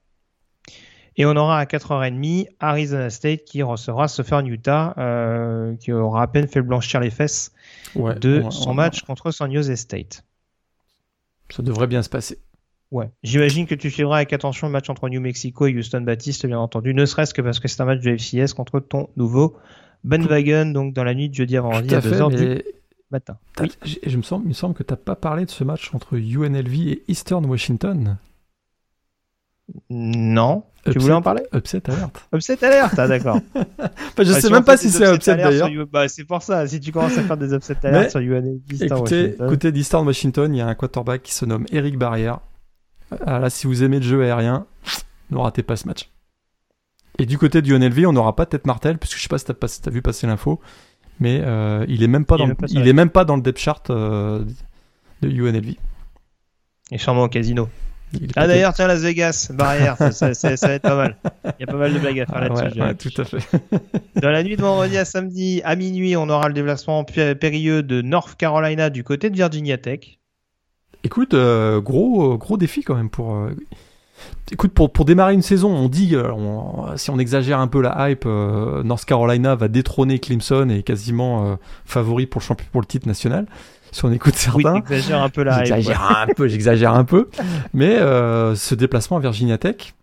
Et on aura à 4h30 Arizona State qui recevra Southern Utah, euh, qui aura à peine fait blanchir les fesses de son match contre San Jose State. Ça devrait bien se passer. Ouais, j'imagine que tu suivras avec attention le match entre New Mexico et Houston Baptiste, bien entendu, ne serait-ce que parce que c'est un match de FCS contre ton nouveau Wagon, donc dans la nuit de jeudi à vendredi à 2h du matin. Je me semble, il me semble que tu n'as pas parlé de ce match entre UNLV et Eastern Washington. Non. tu voulais en parler? Upset alert. Upset alert, ah, d'accord. je ne sais même pas si c'est upset d'ailleurs. Bah, c'est pour ça, si tu commences à faire des upset alerts sur UNLV, Eastern Washington. Écoutez, d'Eastern Washington, il y a un quarterback qui se nomme Eric Barrière ah, là, si vous aimez le jeu aérien, ne ratez pas ce match. Et du côté du UNLV, on n'aura pas Tête Martel, puisque je sais pas si tu as, vu passer l'info, mais euh, il est même pas dans, le, il est même pas dans le depth chart euh, de UNLV. Et sûrement au casino. Ah d'ailleurs, tiens, Las Vegas, barrière, ça, va être pas mal. Il y a pas mal de blagues à faire là-dessus. Ouais, tout à fait. Dans la nuit de vendredi à samedi, à minuit, on aura le déplacement périlleux de North Carolina du côté de Virginia Tech. Écoute, euh, gros, euh, gros défi quand même pour. Euh, écoute, pour, pour démarrer une saison, on dit, si on exagère un peu la hype, North Carolina va détrôner Clemson et quasiment favori pour le champion pour le titre national. Si on écoute certains, oui, j'exagère un peu la hype. J'exagère un peu, j'exagère un peu. Mais ce déplacement à Virginia Tech,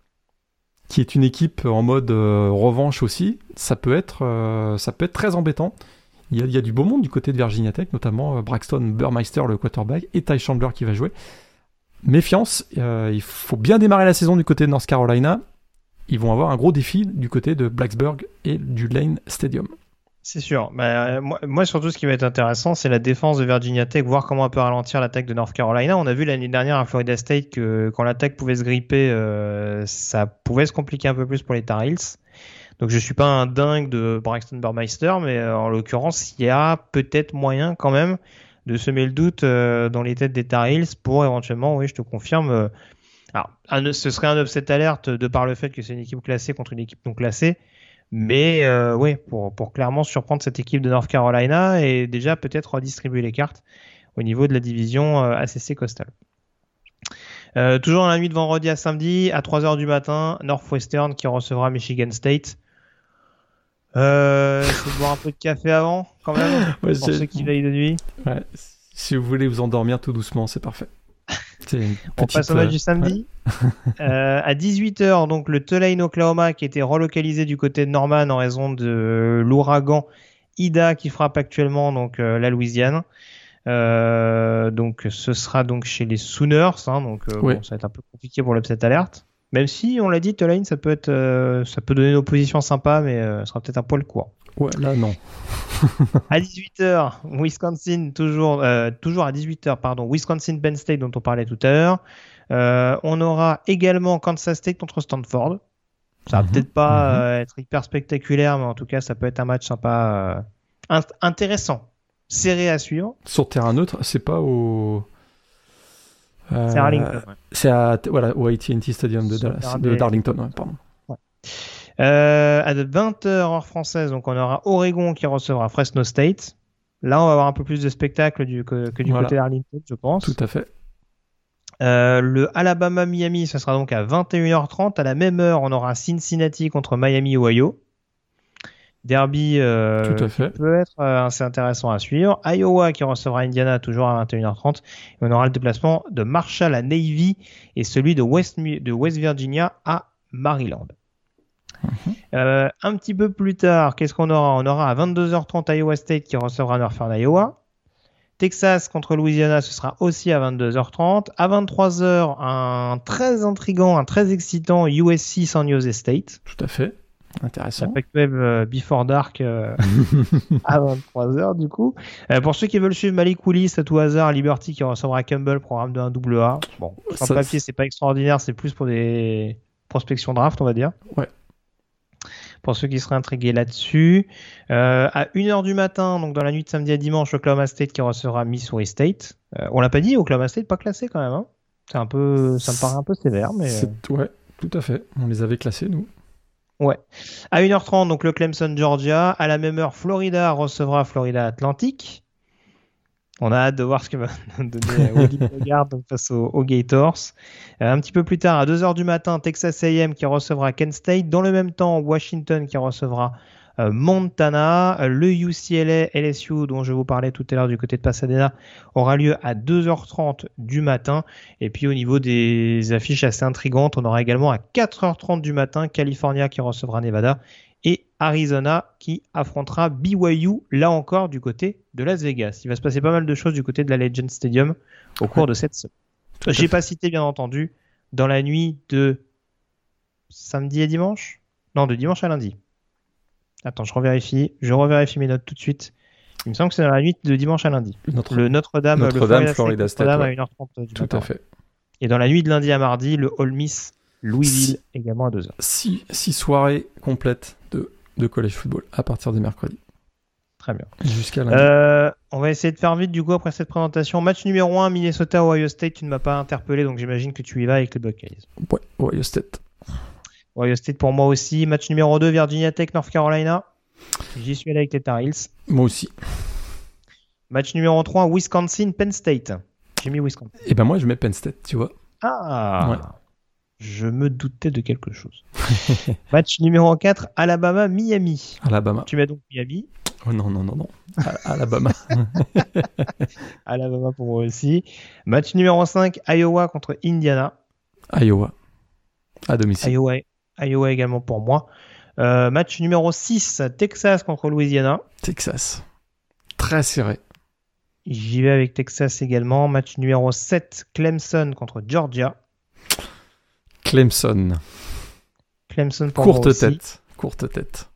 qui est une équipe en mode revanche aussi, ça peut être, ça peut être très embêtant. Il y, a, du beau monde du côté de Virginia Tech, notamment euh, Braxton Burmeister, le quarterback, et Ty Chandler qui va jouer. Méfiance, euh, il faut bien démarrer la saison du côté de North Carolina. Ils vont avoir un gros défi du côté de Blacksburg et du Lane Stadium. C'est sûr. Bah, euh, moi, surtout, ce qui va être intéressant, c'est la défense de Virginia Tech, voir comment on peut ralentir l'attaque de North Carolina. On a vu l'année dernière à Florida State que quand l'attaque pouvait se gripper, ça pouvait se compliquer un peu plus pour les Tar Heels. Donc je suis pas un dingue de Braxton Burmeister, mais euh, en l'occurrence, il y a peut-être moyen quand même de semer le doute euh, dans les têtes des Tar Heels pour éventuellement, oui, je te confirme. Euh, alors, ce serait un upset alerte de par le fait que c'est une équipe classée contre une équipe non classée. Mais oui, pour, clairement surprendre cette équipe de North Carolina et déjà peut-être redistribuer les cartes au niveau de la division ACC Coastal. Toujours dans la nuit de vendredi à samedi, à 3h du matin, Northwestern qui recevra Michigan State. Euh, de boire un peu de café avant, quand même, Ouais, pour ceux qui veillent de nuit. ouais, si vous voulez vous endormir tout doucement, c'est parfait. On passe au match euh, du samedi. Euh, à 18h, donc le Tulane, Oklahoma, qui était relocalisé du côté de Norman en raison de l'ouragan Ida qui frappe actuellement donc euh, la Louisiane. Donc ce sera donc chez les Sooners, hein, donc Oui. bon, ça va être un peu compliqué pour l'upset alerte. Même si on l'a dit, Tulane, ça peut être, euh, ça peut donner une opposition sympa, mais euh, ça sera peut-être un poil court. Ouais, là non. À 18h, Wisconsin, toujours, euh, toujours à 18h, pardon, Wisconsin Penn State dont on parlait tout à l'heure. Euh, on aura également Kansas State contre Stanford. Ça va Mhm, peut-être pas mhm. euh, être hyper spectaculaire, mais en tout cas, ça peut être un match sympa, euh, int- intéressant, serré à suivre. Sur terrain neutre, c'est pas au. Euh, C'est Arlington. ouais. C'est à voilà, au AT&T Stadium de, Dallas- Darlington, ouais, pardon. Euh, à 20h heure française, donc on aura Oregon qui recevra Fresno State. Là, on va avoir un peu plus de spectacle du, que, que du Voilà. côté d'Arlington, je pense. Tout à fait. Euh, le Alabama-Miami, ce sera donc à 21h30. À la même heure, on aura Cincinnati contre Miami-Ohio. Derby euh, Tout à fait. peut être euh, assez intéressant à suivre. Iowa qui recevra Indiana toujours à 21h30. Et on aura le déplacement de Marshall à Navy et celui de West, de West Virginia à Maryland. Mhm. Euh, un petit peu plus tard, qu'est-ce qu'on aura? On aura à 22h30 Iowa State qui recevra Northern Iowa. Texas contre Louisiana, ce sera aussi à 22h30. À 23h, un très intrigant, un très excitant USC San Jose State. Tout à fait. La Intéressant. Pac-12 euh, Before Dark euh, à 23h du coup. Euh, pour ceux qui veulent suivre Malik Willis à tout hasard, Liberty qui recevra Campbell, programme de 1 A. Bon, sur Ça, papier, c'est pas extraordinaire, c'est plus pour des prospections draft, on va dire. Ouais. Pour ceux qui seraient intrigués là-dessus. À 1h du matin, donc dans la nuit de samedi à dimanche, Oklahoma State qui recevra Missouri State. On l'a pas dit, Oklahoma State pas classé quand même. Hein. C'est un peu, ça me paraît un peu sévère, mais. Ouais, tout à fait. On les avait classés, nous. À 1h30, donc le Clemson Georgia. À la même heure, Florida recevra Florida Atlantic. On a hâte de voir ce que va donner Woody Bogard donc face aux, aux Gators. Euh, un petit peu plus tard, à 2h du matin, Texas A&M qui recevra Kent State. Dans le même temps, Washington qui recevra euh, Montana. Euh, Le UCLA LSU dont je vous parlais tout à l'heure du côté de Pasadena aura lieu à 2h30 du matin. Et puis au niveau des affiches assez intrigantes, on aura également à 4h30 du matin California qui recevra Nevada et Arizona qui affrontera BYU là encore du côté de Las Vegas. Il va se passer pas mal de choses du côté de la Legend Stadium au cours Ouais. de cette semaine. J'ai pas cité bien entendu dans la nuit de samedi et dimanche? Non, de dimanche à lundi. Attends, je revérifie. Je revérifie mes notes tout de suite. Il me semble que c'est dans la nuit de dimanche à lundi. Notre... Le Notre-Dame, Notre-Dame, le Florida State, Notre-Dame ouais. à 1h30 du Tout matin. à fait. Et dans la nuit de lundi à mardi, le All Miss Louisville également à 2h. Six, six soirées complètes de, de college football à partir de mercredi Très bien. jusqu'à lundi. Euh, on va essayer de faire vite du coup après cette présentation. Match numéro 1, Minnesota Ohio State. Tu ne m'as pas interpellé donc j'imagine que tu y vas avec les Buckeyes. Ouais, Ohio State. Ohio State pour moi aussi. Match numéro 2, Virginia Tech North Carolina. J'y suis allé avec les Tar Heels. Moi aussi. Match numéro 3, Wisconsin Penn State. J'ai mis Wisconsin. Et ben moi je mets Penn State, tu vois. Ah Ouais. Je me doutais de quelque chose. Match numéro 4, Alabama Miami. Alabama. Tu mets donc Miami. Oh non, non, non, non. Alabama. Alabama pour moi aussi. Match numéro 5, Iowa contre Indiana. Iowa. À domicile. Iowa, Iowa également pour moi. Euh, match numéro 6, Texas contre Louisiana. Texas. Très serré. J'y vais avec Texas également. Match numéro 7, Clemson contre Georgia. Clemson. Clemson pour moi Courte aussi. tête. Courte tête.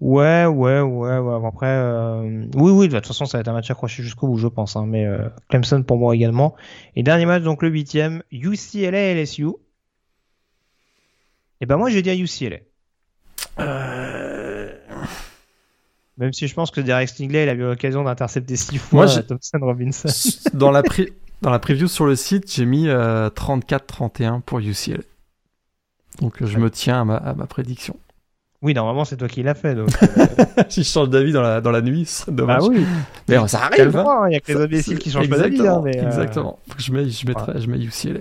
Ouais, ouais, ouais, ouais. Après, euh, oui, oui, de toute façon, ça va être un match accroché jusqu'au bout, je pense. hein, mais euh, Clemson pour moi également. Et dernier match, donc le huitième, UCLA LSU. Et ben moi, j'ai dit à UCLA. Euh, Même si je pense que Derek Stingley, il a eu l'occasion d'intercepter six fois Moi, euh, Thompson Robinson. dans, la pri- dans la preview sur le site, j'ai mis euh, 34-31 pour UCLA. Donc je me tiens à ma, à ma prédiction. Oui, normalement, c'est toi qui l'as fait. Donc, si je change d'avis dans la, dans la nuit, c'est bah dommage. oui, Mais euh, ça arrive. hein. hein, il y a que les imbéciles qui changent pas d'avis. Exactement, hein, mais, euh, Exactement. Que je, mets, je, mettrai, je mets UCLA.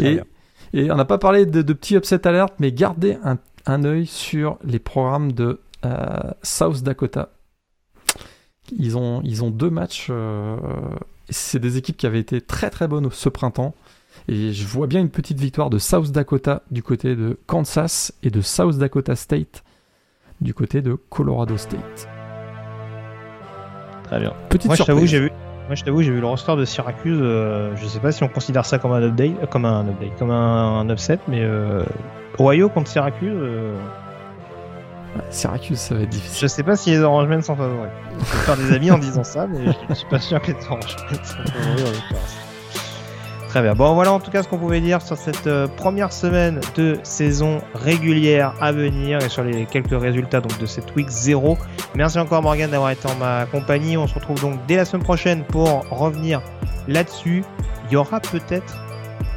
Et, et, on n'a pas parlé de, de petits upset alert, mais gardez un, un œil sur les programmes de euh, South Dakota. Ils ont, ils ont deux matchs. Euh, c'est des équipes qui avaient été très très bonnes ce printemps. Et je vois bien une petite victoire de South Dakota du côté de Kansas et de South Dakota State du côté de Colorado State. Très bien. Petite Moi, surprise. j'ai vu. Moi, je t'avoue, j'ai vu le roster de Syracuse. euh, je sais pas si on considère ça comme un update, euh, comme un update, comme un, un upset, mais euh, Ohio contre Syracuse. euh, Syracuse, ça va être difficile. je sais pas si les Orangemen sont favoris. Je vais faire des amis en disant ça, mais je suis pas sûr que les Orangemen sont favoris. Très bien. Bon, voilà en tout cas ce qu'on pouvait dire sur cette euh, première semaine de saison régulière à venir et sur les quelques résultats donc de cette week 0. Merci encore Morgan d'avoir été en ma compagnie. On se retrouve donc dès la semaine prochaine pour revenir là-dessus. Il y aura peut-être,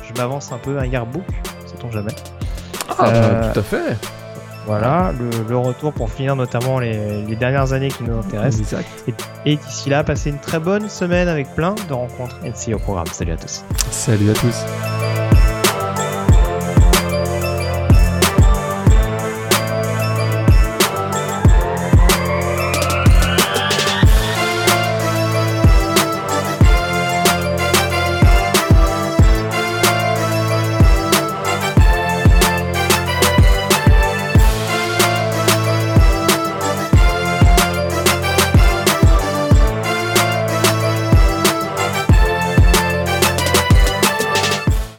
je m'avance un peu, un yearbook, sait-on jamais. Ah, Euh, bah, tout à fait. Voilà, le, le retour pour finir notamment les, les dernières années qui nous intéressent. Exact. Et d'ici là, passez une très bonne semaine avec plein de rencontres NC au programme. Salut à tous. Salut à tous.